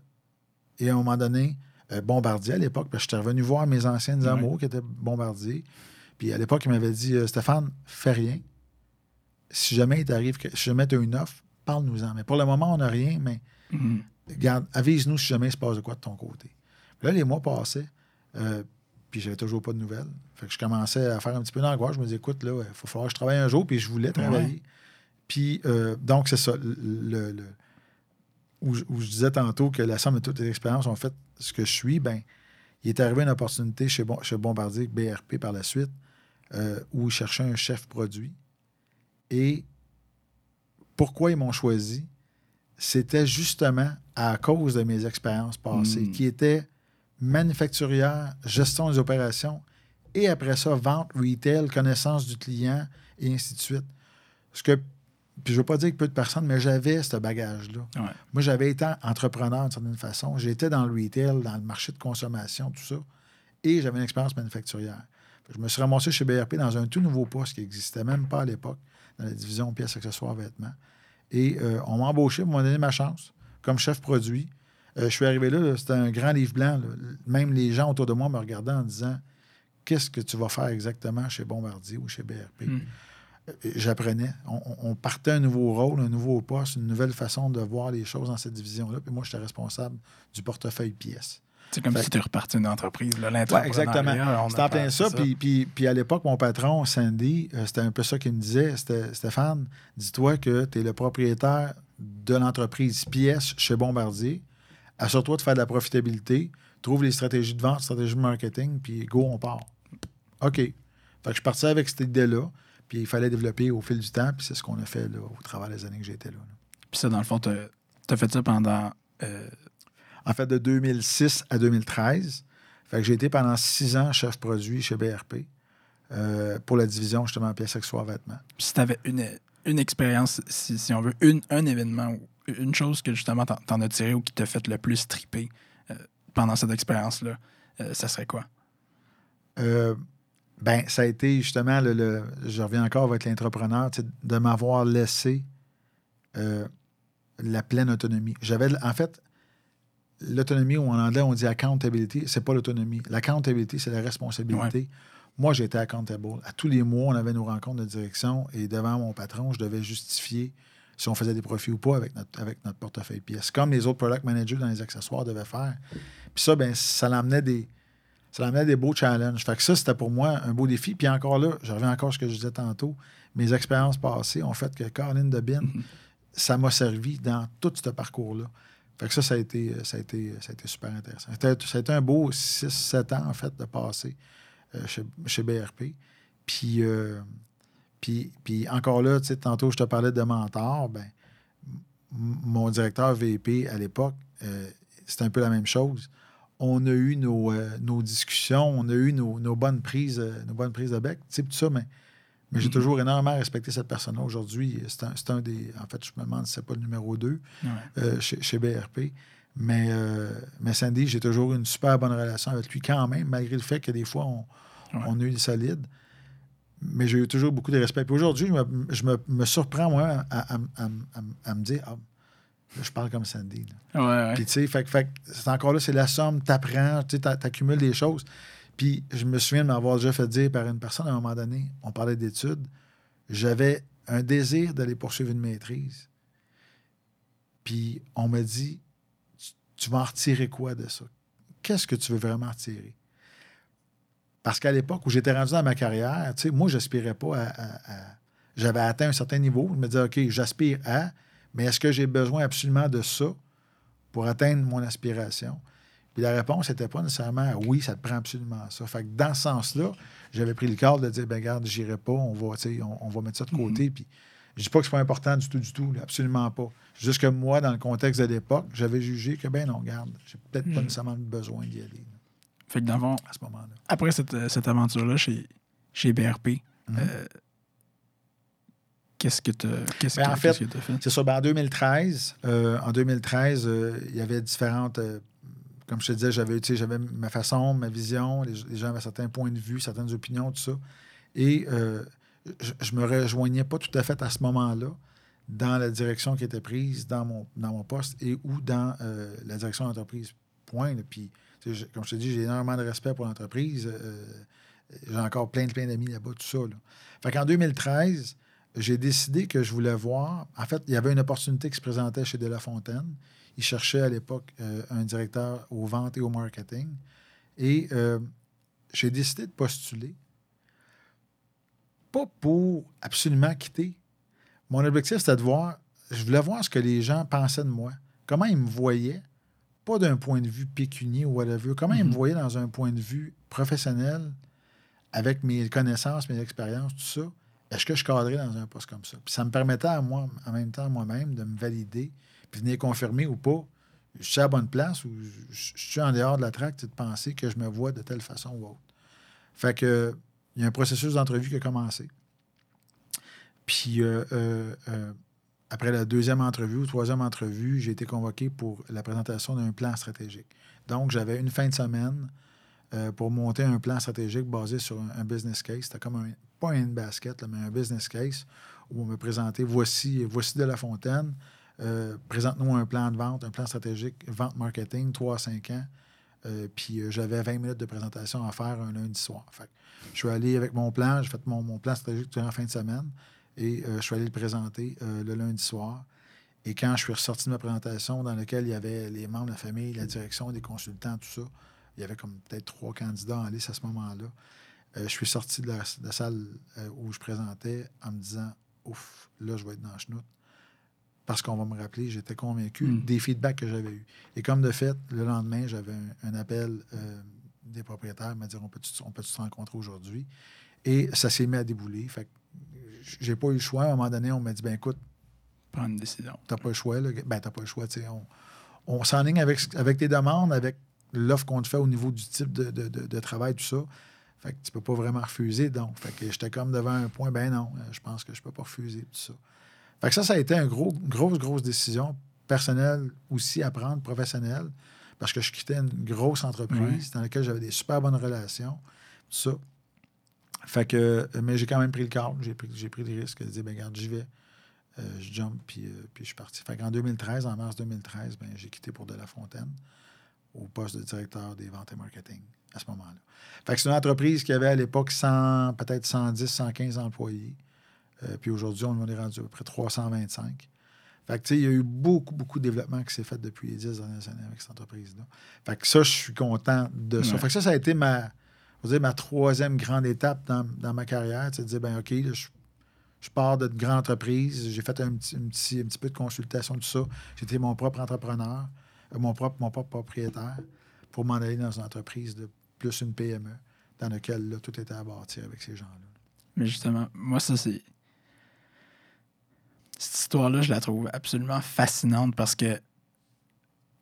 et à un moment donné, euh, Bombardier à l'époque, parce que j'étais revenu voir mes anciennes amours qui étaient Bombardier. Puis à l'époque, il m'avait dit Stéphane, fais rien. Si jamais il t'arrive, que, si jamais tu as une offre, parle-nous-en. Mais pour le moment, on n'a rien, mais Mhm. Regarde, avise-nous si jamais il se passe de quoi de ton côté. Puis là, les mois passaient, euh, puis j'avais toujours pas de nouvelles. Fait que je commençais à faire un petit peu d'angoisse. Je me disais, écoute, là, il faut falloir que je travaille un jour, puis je voulais travailler. Puis, euh, donc, c'est ça. Le, le- le- où, je- où je disais tantôt que la somme de toutes les expériences ont fait ce que je suis, ben il est arrivé une opportunité chez, Bon- chez Bombardier, BRP par la suite, euh, où ils cherchaient un chef produit. Et pourquoi ils m'ont choisi? C'était justement à cause de mes expériences passées, Mm. qui étaient manufacturière, gestion des opérations, et après ça, vente, retail, connaissance du client, et ainsi de suite. Ce que, puis je ne veux pas dire que peu de personnes, mais j'avais ce bagage-là. Ouais. Moi, j'avais été entrepreneur d'une certaine façon. J'étais dans le retail, dans le marché de consommation, tout ça. Et j'avais une expérience manufacturière. Je me suis ramassé chez BRP dans un tout nouveau poste qui n'existait même pas à l'époque, dans la division pièces, accessoires, vêtements. Et euh, on m'a embauché, on m'a donné ma chance comme chef produit. Euh, je suis arrivé là, là, c'était un grand livre blanc. là. Même les gens autour de moi me regardaient en disant Qu'est-ce que tu vas faire exactement chez Bombardier ou chez BRP Mm. Euh, J'apprenais. On, partait un nouveau rôle, un nouveau poste, une nouvelle façon de voir les choses dans cette division-là. Puis moi, j'étais responsable du portefeuille pièces. C'est comme Fait si tu reparti une entreprise. Là, Ouais, exactement. C'était en plein ça. c'est Puis, puis, puis à l'époque, mon patron, Sandy, euh, c'était un peu ça qu'il me disait. Stéphane, dis-toi que tu es le propriétaire de l'entreprise pièce chez Bombardier. Assure-toi de faire de la profitabilité. Trouve les stratégies de vente, stratégies de marketing, puis go, on part. OK. Fait que je partais avec cette idée-là. Puis il fallait développer au fil du temps. Puis c'est ce qu'on a fait là, au travers des années que j'étais là. là. Puis ça, dans le fond, tu as fait ça pendant. euh, En fait, de 2006 à 2013. Fait que j'ai été pendant six ans chef produit chez BRP euh, pour la division justement pièces accessoires vêtements. Puis si tu avais une, une expérience, si, si on veut, une, un événement ou une chose que justement t'en, as tiré ou qui t'a fait le plus triper euh, pendant cette expérience-là, euh, ça serait quoi? Euh, ben, ça a été justement, le, le- je reviens encore avec l'entrepreneur, de m'avoir laissé la pleine autonomie. J'avais, en fait, l'autonomie, ou en anglais, on dit accountability, c'est pas l'autonomie. L'accountability, c'est la responsabilité. Moi, j'étais accountable. À tous les mois, on avait nos rencontres de direction et devant mon patron, je devais justifier si on faisait des profits ou pas avec notre, avec notre portefeuille pièces, comme les autres product managers dans les accessoires devaient faire. Puis ça, ben, ça l'amenait des, ça l'amenait des beaux challenges. Fait que ça, c'était pour moi un beau défi. Puis encore là, je reviens encore à ce que je disais tantôt, mes expériences passées ont fait que Caroline de Bin, ça m'a servi dans tout ce parcours-là. Fait que ça, ça a été, ça a été, ça a été super intéressant. C'était- Ça a été un beau 6-7 ans, en fait, de passer chez, chez BRP. Puis, euh, puis, puis encore là, tu sais, tantôt, je te parlais de mentor. Ben, mon directeur VP à l'époque, euh, c'était un peu la même chose. On a eu nos, euh, nos discussions, on a eu nos, nos bonnes prises, euh, nos bonnes prises de bec, tu sais, tout ça, mais, mais j'ai Mhm. toujours énormément respecté cette personne-là. Aujourd'hui, c'est un, un des. En fait, je me demande si c'est pas le numéro 2 Ouais. euh, chez, chez BRP. Mais, euh, mais Sandy, j'ai toujours eu une super bonne relation avec lui quand même, malgré le fait que des fois, on, Ouais. on a eu des solides. Mais j'ai eu toujours beaucoup de respect. Puis aujourd'hui, je, me, je me- me surprends, moi, à, à- à- me dire, ah, là, je parle comme Sandy. là. Ouais, ouais. Puis, tu sais, fait, fait c'est encore là, c'est la somme, t'apprends, tu t'accumules des choses. Puis, je me souviens de m'avoir déjà fait dire par une personne à un moment donné, on parlait d'études, j'avais un désir d'aller poursuivre une maîtrise. Puis, on m'a dit, tu, vas en retirer quoi de ça? Qu'est-ce que tu veux vraiment en retirer? Parce qu'à l'époque où j'étais rendu dans ma carrière, tu sais, moi, j'aspirais pas à, à- à- J'avais atteint un certain niveau. Je me disais, OK, j'aspire à, mais est-ce que j'ai besoin absolument de ça pour atteindre mon aspiration? Puis la réponse n'était pas nécessairement oui, ça te prend absolument ça. Fait que dans ce sens-là, j'avais pris le cadre de dire, ben regarde, j'irai pas, on va, on, on va mettre ça de côté. Puis je dis pas que c'est pas important du tout, du tout, là, absolument pas. Juste que moi, dans le contexte de l'époque, j'avais jugé que, ben non, regarde, j'ai peut-être pas Mhm. nécessairement besoin d'y aller là, Fait que dans le fond, à ce moment-là. après cette, euh, cette aventure-là chez, chez BRP, Mhm. euh, qu'est-ce que tu qu'est-ce Ben, que, en fait? C'est ça. Ben, en 2013, euh, en 2013, euh, il y avait différentes comme je te disais, j'avais, ma façon, ma vision, les, les gens avaient certains points de vue, certaines opinions, tout ça. Et je, je me rejoignais pas tout à fait à ce moment-là dans la direction qui était prise dans mon, dans mon poste et ou dans euh, la direction de l'entreprise. Point. Puis, comme je te dis, j'ai énormément de respect pour l'entreprise. Euh, j'ai encore plein, plein d'amis là-bas, tout ça. Là. Fait qu'en 2013, j'ai décidé que je voulais voir. En fait, il y avait une opportunité qui se présentait chez De La Fontaine. Ils cherchaient à l'époque euh, un directeur aux ventes et au marketing. Et j'ai décidé de postuler. Pas pour absolument quitter. Mon objectif, c'était de voir, je voulais voir ce que les gens pensaient de moi. Comment ils me voyaient, pas d'un point de vue pécunier ou whatever, comment ils me Mhm. voyaient dans un point de vue professionnel, avec mes connaissances, mes expériences, tout ça. Est-ce que je cadrais dans un poste comme ça? Puis ça me permettait à moi, en même temps, moi-même, de me valider, puis venir confirmer ou pas, je suis à la bonne place ou je, je- je suis en dehors de la traque, de penser que je me vois de telle façon ou autre. Fait que il y a un processus d'entrevue qui a commencé. Puis euh, euh, euh, après la deuxième entrevue ou troisième entrevue, j'ai été convoqué pour la présentation d'un plan stratégique. Donc, j'avais une fin de semaine pour monter un plan stratégique basé sur un, business case. C'était comme un, pas un basket, là, mais un business case où on me présentait voici, voici de la fontaine, présente-nous un plan de vente, un plan stratégique, vente marketing, 3 à 5 ans. Euh, puis euh, j'avais 20 minutes de présentation à faire un lundi soir. Fait je suis allé avec mon plan, j'ai fait mon, plan stratégique durant la fin de semaine et euh, je suis allé le présenter le lundi soir. Et quand je suis ressorti de ma présentation, dans laquelle il y avait les membres de la famille, la direction, des consultants, tout ça, il y avait comme peut-être trois candidats en lice à ce moment-là. Je suis sorti de la, la salle où je présentais en me disant Ouf, là, je vais être dans le chenoute. Parce qu'on va me rappeler, j'étais convaincu Mm. des feedbacks que j'avais eus. Et comme de fait, le lendemain, j'avais un, un appel euh, des propriétaires, me dire on peut-tu on peut se rencontrer aujourd'hui? Et ça s'est mis à débouler. Fait que j'ai pas eu le choix. À un moment donné, on m'a dit ben écoute, Prendre une décision. t'as pas le choix. Là. Ben, t'as pas le choix. On, on s'enligne avec, avec tes demandes, avec l'offre qu'on te fait au niveau du type de, de- de- de travail, tout ça. Fait que tu peux pas vraiment refuser. Donc, fait que j'étais comme devant un point, ben non, euh, je pense que je peux pas refuser, tout ça. Fait que ça, ça a été une gros, grosse, grosse décision personnelle aussi à prendre, professionnelle, parce que je quittais une grosse entreprise dans laquelle j'avais des super bonnes relations, tout ça. Fait que, mais j'ai quand même pris le cadre, j'ai pris, j'ai pris le risque de dire, ben regarde, j'y vais. Euh, je jump, puis, euh, puis je suis parti. Fait qu'en 2013, en mars 2013, ben, j'ai quitté pour De La Fontaine au poste de directeur des ventes et marketing à ce moment-là. Fait que c'est une entreprise qui avait à l'époque 100, peut-être 110, 115 employés. Euh, puis aujourd'hui, on est rendu à peu près 325. Fait que, tu sais, il y a eu beaucoup, beaucoup de développement qui s'est fait depuis les 10 dernières années avec cette entreprise-là. Fait que ça, je suis content de ça. Ouais. Fait que ça, ça a été ma, dire, ma troisième grande étape dans, dans ma carrière. C'est de dire, ben OK, là, je, je pars de grande entreprise. J'ai fait un petit, un, petit, un petit peu de consultation, tout ça. J'étais mon propre entrepreneur, euh, mon, propre, mon propre propriétaire, pour m'en aller dans une entreprise de plus une PME, dans laquelle là, tout était à bâtir avec ces gens-là. Mais justement, moi, ça, c'est. Histoire-là, je la trouve absolument fascinante parce que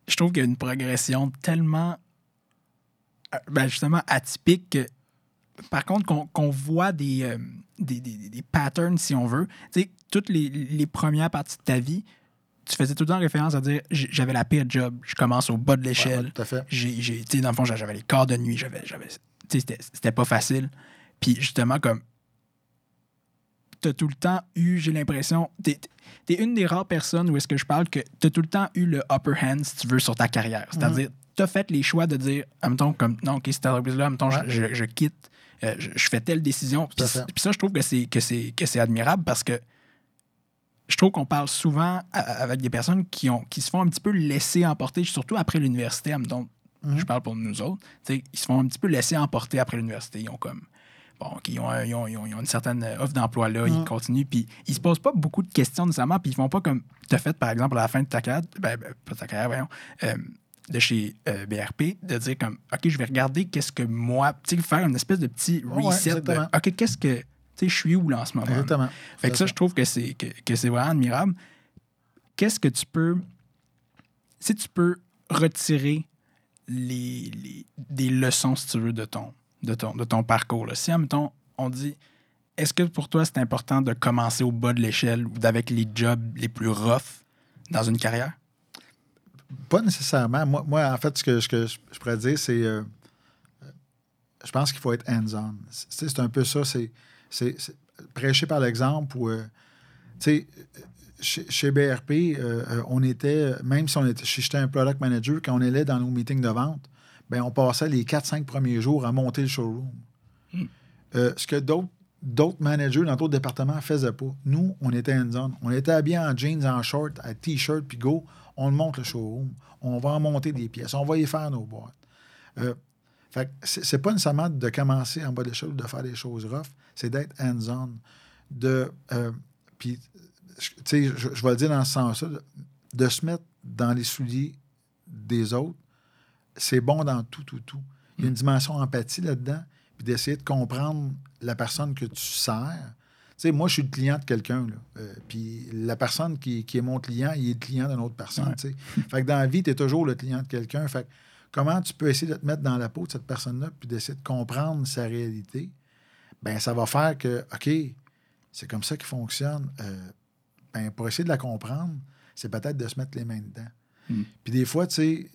je trouve qu'il y a une progression tellement. euh, Ben justement, atypique que. Par contre, qu'on qu'on voit des, euh, des, des- des patterns, si on veut. Tu sais, toutes les, les premières parties de ta vie, tu faisais tout le temps référence à dire j'avais la pire job, je commence au bas de l'échelle Ouais, tout à fait. j'ai, dans le fond, j'avais les quarts de nuit, j'avais, j'avais, tu sais, c'était, c'était pas facile. Puis justement, comme, t'as tout le temps eu, j'ai l'impression, t'es, t'es une des rares personnes où est-ce que je parle que t'as tout le temps eu le upper hand, si tu veux, sur ta carrière. C'est-à-dire, t'as fait les choix de dire, admettons, comme, non, OK, cette entreprise-là, admettons, Ouais. je, je quitte, euh, je, je fais telle décision. Puis, ça, je trouve que c'est, admirable parce que je trouve qu'on parle souvent à- avec des personnes qui, ont, qui se font un petit peu laisser emporter, surtout après l'université, Mhm. je parle pour nous autres, tu sais, ils se font un petit peu laisser emporter après l'université. Ils ont comme. Bon, OK, ils, ont, un- ils ont- ils ont- ils ont une certaine euh, offre d'emploi là, ils Mhm. continuent, puis ils se posent pas beaucoup de questions nécessairement, puis ils font pas comme tu as fait, par exemple, à la fin de ta carrière, ben, ben, pas de ta carrière, voyons, euh, de chez euh, BRP, de dire comme, OK, je vais regarder qu'est-ce que moi, tu sais, faire une espèce de petit Ouais, reset de. OK, qu'est-ce que, tu sais, je suis où là en ce moment? Exactement. Fait que ça, je trouve que c'est que, que c'est vraiment admirable. Qu'est-ce que tu peux. Si tu peux retirer les, les- des leçons, si tu veux, de ton, de ton, parcours. Là. Si, admettons, on dit est-ce que pour toi, c'est important de commencer au bas de l'échelle ou d'avec les jobs les plus rough dans une carrière? Pas nécessairement. Moi, moi, en fait, ce que, je, pourrais dire, c'est. euh, je pense qu'il faut être hands-on. C'est un peu ça. C'est prêcher par l'exemple ou. euh, tu sais, chez, chez BRP, euh, on était, même si on était, j'étais un product manager, quand on allait dans nos meetings de vente, ben, on passait les 4-5 premiers jours à monter le showroom. Euh, ce que d'autres d'autres managers dans d'autres départements ne faisaient pas. Nous, on était hands-on. On était habillés en jeans, en short, à t-shirt, puis go, on monte le showroom. On va en monter des pièces. On va y faire nos boîtes. Euh, fait c'est pas nécessairement de commencer en bas de l'échelle ou de faire des choses rough, c'est d'être hands-on. De, euh, puis, je- tu sais, je, je vais le dire dans ce sens-là, de, de se mettre dans les souliers des autres, c'est bon dans tout, tout, tout. Il y a une dimension empathie là-dedans, puis d'essayer de comprendre la personne que tu sers. Tu sais, moi, je suis le client de quelqu'un, là. Euh, puis la personne qui, qui est mon client, il est le client d'une autre personne, Ouais. tu sais. Fait que dans la vie, tu es toujours le client de quelqu'un. Fait que comment tu peux essayer de te mettre dans la peau de cette personne-là, puis d'essayer de comprendre sa réalité, ben ça va faire que, OK, c'est comme ça qu'il fonctionne. Euh, ben, pour essayer de la comprendre, c'est peut-être de se mettre les mains dedans. Mm. Puis des fois, tu sais,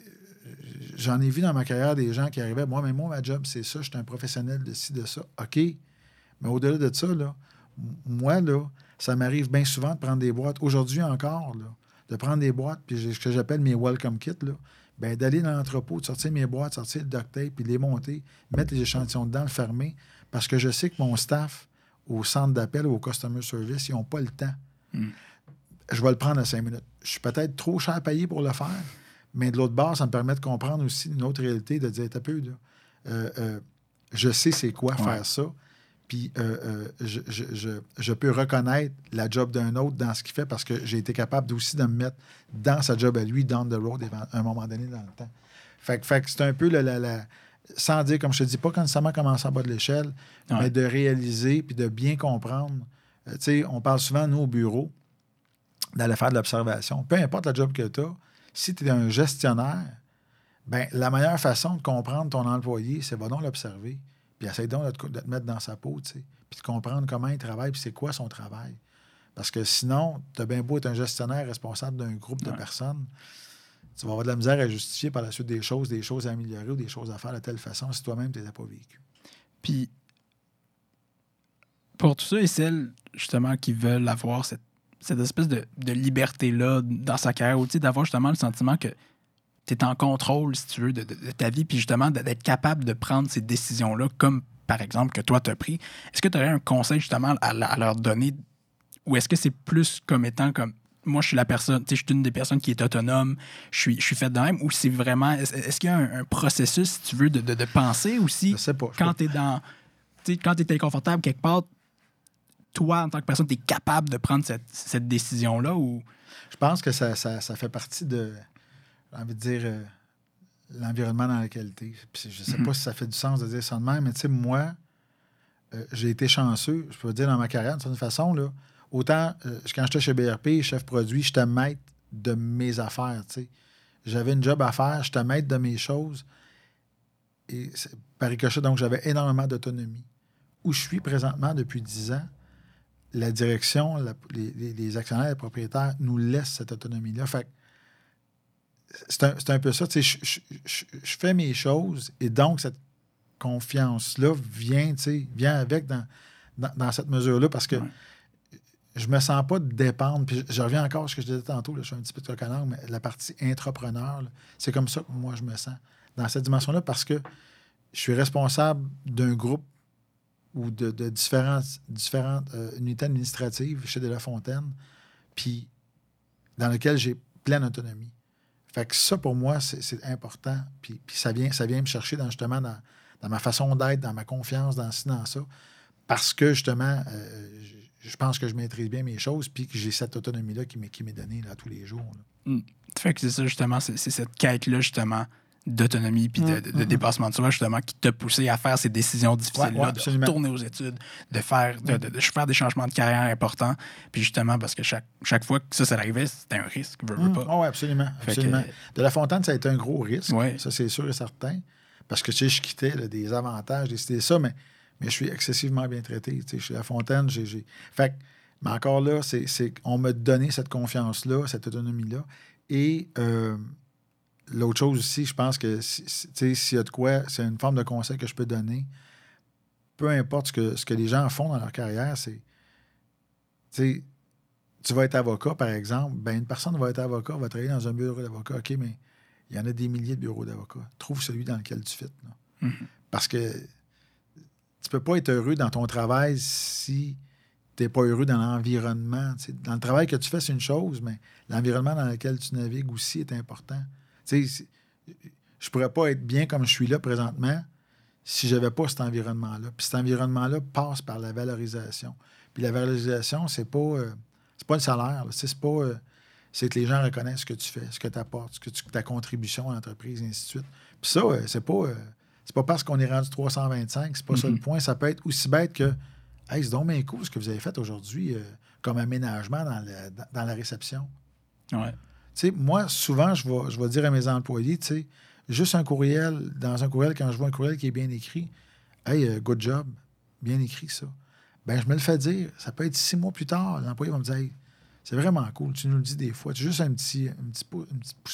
j'en ai vu dans ma carrière des gens qui arrivaient, moi, mais moi, ma job, c'est ça, je suis un professionnel de ci, de ça. OK. Mais au-delà de ça, là, moi, là, ça m'arrive bien souvent de prendre des boîtes. Aujourd'hui encore, là, de prendre des boîtes, puis j'ai- ce que j'appelle mes welcome kits, là, ben, d'aller dans l'entrepôt, de sortir mes boîtes, sortir le duct tape, puis les monter, mettre les échantillons dedans, le fermer, parce que je sais que mon staff au centre d'appel ou au customer service, ils n'ont pas le temps. Mm. Je vais le prendre à cinq minutes. Je suis peut-être trop cher payé pour le faire, mais de l'autre bord, ça me permet de comprendre aussi une autre réalité, de dire, t'as peu, là. Euh, euh, je sais c'est quoi Ouais. faire ça. Puis euh, je, je- je- je peux reconnaître la job d'un autre dans ce qu'il fait parce que j'ai été capable aussi de me mettre dans sa job à lui, down the road, à un moment donné dans le temps. Fait, que- fait que c'est un peu la, la- la- sans dire, comme je te dis, pas nécessairement commencer en bas de l'échelle, Ouais. mais de réaliser puis de bien comprendre. Tu sais, on parle souvent, nous, au bureau, d'aller faire de l'observation. Peu importe la job que tu as, si tu es un gestionnaire, ben, la meilleure façon de comprendre ton employé, c'est va donc l'observer. Puis essaye donc de te, de te mettre dans sa peau, tu sais. Puis de comprendre comment il travaille, puis c'est quoi son travail. Parce que sinon, tu as bien beau être un gestionnaire responsable d'un groupe de personnes, tu vas avoir de la misère à justifier par la suite des choses, des choses à améliorer ou des choses à faire de telle façon si toi-même tu ne les as pas vécues. Puis, pour tous ceux et celles, justement, qui veulent avoir cette, cette espèce de, de liberté-là dans sa carrière, ou d'avoir justement le sentiment que tu es en contrôle, si tu veux, de, de- de ta vie, puis justement d'être capable de prendre ces décisions-là, comme par exemple que toi, tu as pris. Est-ce que tu aurais un conseil justement à, à leur donner, ou est-ce que c'est plus comme étant comme moi, je suis la personne, tu sais, je suis une des personnes qui est autonome, je suis, je suis faite de même, ou c'est vraiment, est-ce, qu'il y a un, un processus, si tu veux, de, de- de penser aussi Je sais pas. Je quand tu es dans. Tu sais, quand tu es inconfortable quelque part, toi, en tant que personne, tu es capable de prendre cette, cette décision-là ou? Je pense que ça, ça- ça fait partie de, j'ai envie de dire, euh, l'environnement dans lequel tu es. Puis je sais Mhm. pas si ça fait du sens de dire ça de même, mais tu sais, moi, euh, j'ai été chanceux, je peux dire, dans ma carrière, d'une certaine façon, là. Autant, euh, quand j'étais chez BRP, chef produit, j'étais maître de mes affaires, tu sais. J'avais une job à faire, j'étais maître de mes choses. Et par ricochet, donc, j'avais énormément d'autonomie. Où je suis présentement depuis 10 ans, la direction, la- les, les- actionnaires, les propriétaires nous laissent cette autonomie-là. Fait c'est un, un peu ça. Je, je- je- je fais mes choses et donc cette confiance-là vient, vient avec dans, dans, dans cette mesure-là parce que Ouais. je me sens pas dépendre. Puis je, reviens encore à ce que je disais tantôt, là, je suis un petit peu de mais la partie intrapreneur, là, c'est comme ça que moi je me sens dans cette dimension-là parce que je suis responsable d'un groupe ou de, différentes, euh, unités administratives chez De La Fontaine, puis dans lequel j'ai pleine autonomie. Fait que ça, pour moi, c'est important. Puis, ça, vient, ça vient me chercher dans, justement dans, ma façon d'être, dans ma confiance, dans ci, dans ça. Parce que, justement, euh, je, pense que je maîtrise bien mes choses, puis que j'ai cette autonomie-là qui m'est donnée là, tous les jours. là. Fait que c'est ça, justement, c'est cette quête-là, justement, d'autonomie puis de, de- de dépassement de soi, justement, qui t'a poussé à faire ces décisions difficiles-là, Ouais, ouais, de absolument. retourner aux études, de faire, de, de- de faire des changements de carrière importants. Puis justement, parce que chaque, chaque fois que ça, ça arrivait, c'était un risque, veux, veux Mm. pas. Ouais, absolument. Que- absolument. De La Fontaine, ça a été un gros risque. Ouais. Ça, c'est sûr et certain. Parce que, tu sais, je quittais là, des avantages, des c'était ça, mais, mais je suis excessivement bien traité. Tu sais, chez La Fontaine, j'ai. Fait que, mais encore là, c'est, c'est, on m'a donné cette confiance-là, cette autonomie-là. Et euh, l'autre chose aussi, je pense que s'il y a de quoi, c'est une forme de conseil que je peux donner. Peu importe ce que, ce que les gens font dans leur carrière, c'est. Tu sais, tu vas être avocat, par exemple, ben une personne va être avocat, va travailler dans un bureau d'avocat. OK, mais il y en a des milliers de bureaux d'avocats. Trouve celui dans lequel tu fais. Parce que tu peux pas être heureux dans ton travail si tu n'es pas heureux dans l'environnement. Dans le travail que tu fais, c'est une chose, mais l'environnement dans lequel tu navigues aussi est important. Tu sais, je pourrais pas être bien comme je suis là présentement si je n'avais pas cet environnement-là. Puis cet environnement-là passe par la valorisation. Puis la valorisation, c'est pas, euh, c'est pas le salaire. C'est pas. euh, c'est que les gens reconnaissent ce que tu fais, ce que tu apportes, ce que tu, ta contribution à l'entreprise, et ainsi de suite. Puis ça, euh, c'est pas. euh, c'est pas parce qu'on est rendu 325, c'est pas ça le point. Ça peut être aussi bête que Hey, c'est donc bien cool ce que vous avez fait aujourd'hui euh, comme aménagement dans, le- dans- dans la réception. Ouais. Sais, moi, souvent, je vais, je dire à mes employés, tu sais, juste un courriel, dans un courriel, quand je vois un courriel qui est bien écrit, Hey, euh, good job, bien écrit ça. Ben, je me le fais dire. Ça peut être six mois plus tard, l'employé va me dire, Hey, c'est vraiment cool, tu nous le dis des fois. Tu juste un petit, un petit,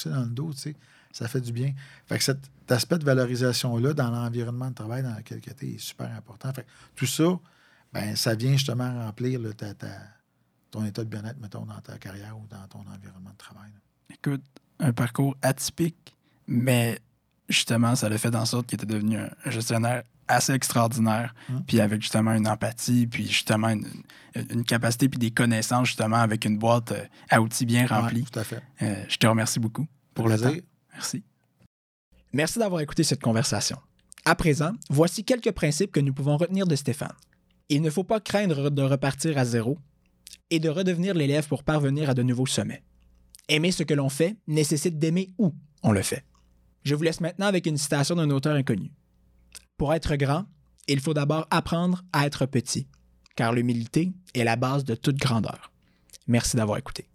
dans le dos, tu sais, ça fait du bien. Fait que cet aspect de valorisation-là dans l'environnement de travail dans lequel tu es est super important. Fait que tout ça, ben, ça vient justement remplir ta- ta- ton état de bien-être, mettons, dans ta carrière ou dans ton environnement de travail. Écoute, un parcours atypique, mais justement, ça l'a fait en sorte qu'il était devenu un gestionnaire assez extraordinaire, Hum. puis avec justement une empathie, puis justement une, une capacité, puis des connaissances, justement, avec une boîte euh, à outils bien remplie. Ouais, tout à fait. Euh, je te remercie beaucoup pour le temps. Merci. Merci d'avoir écouté cette conversation. À présent, voici quelques principes que nous pouvons retenir de Stéphane. Il ne faut pas craindre de repartir à zéro et de redevenir l'élève pour parvenir à de nouveaux sommets. Aimer ce que l'on fait nécessite d'aimer où on le fait. Je vous laisse maintenant avec une citation d'un auteur inconnu. Pour être grand, il faut d'abord apprendre à être petit, car l'humilité est la base de toute grandeur. Merci d'avoir écouté.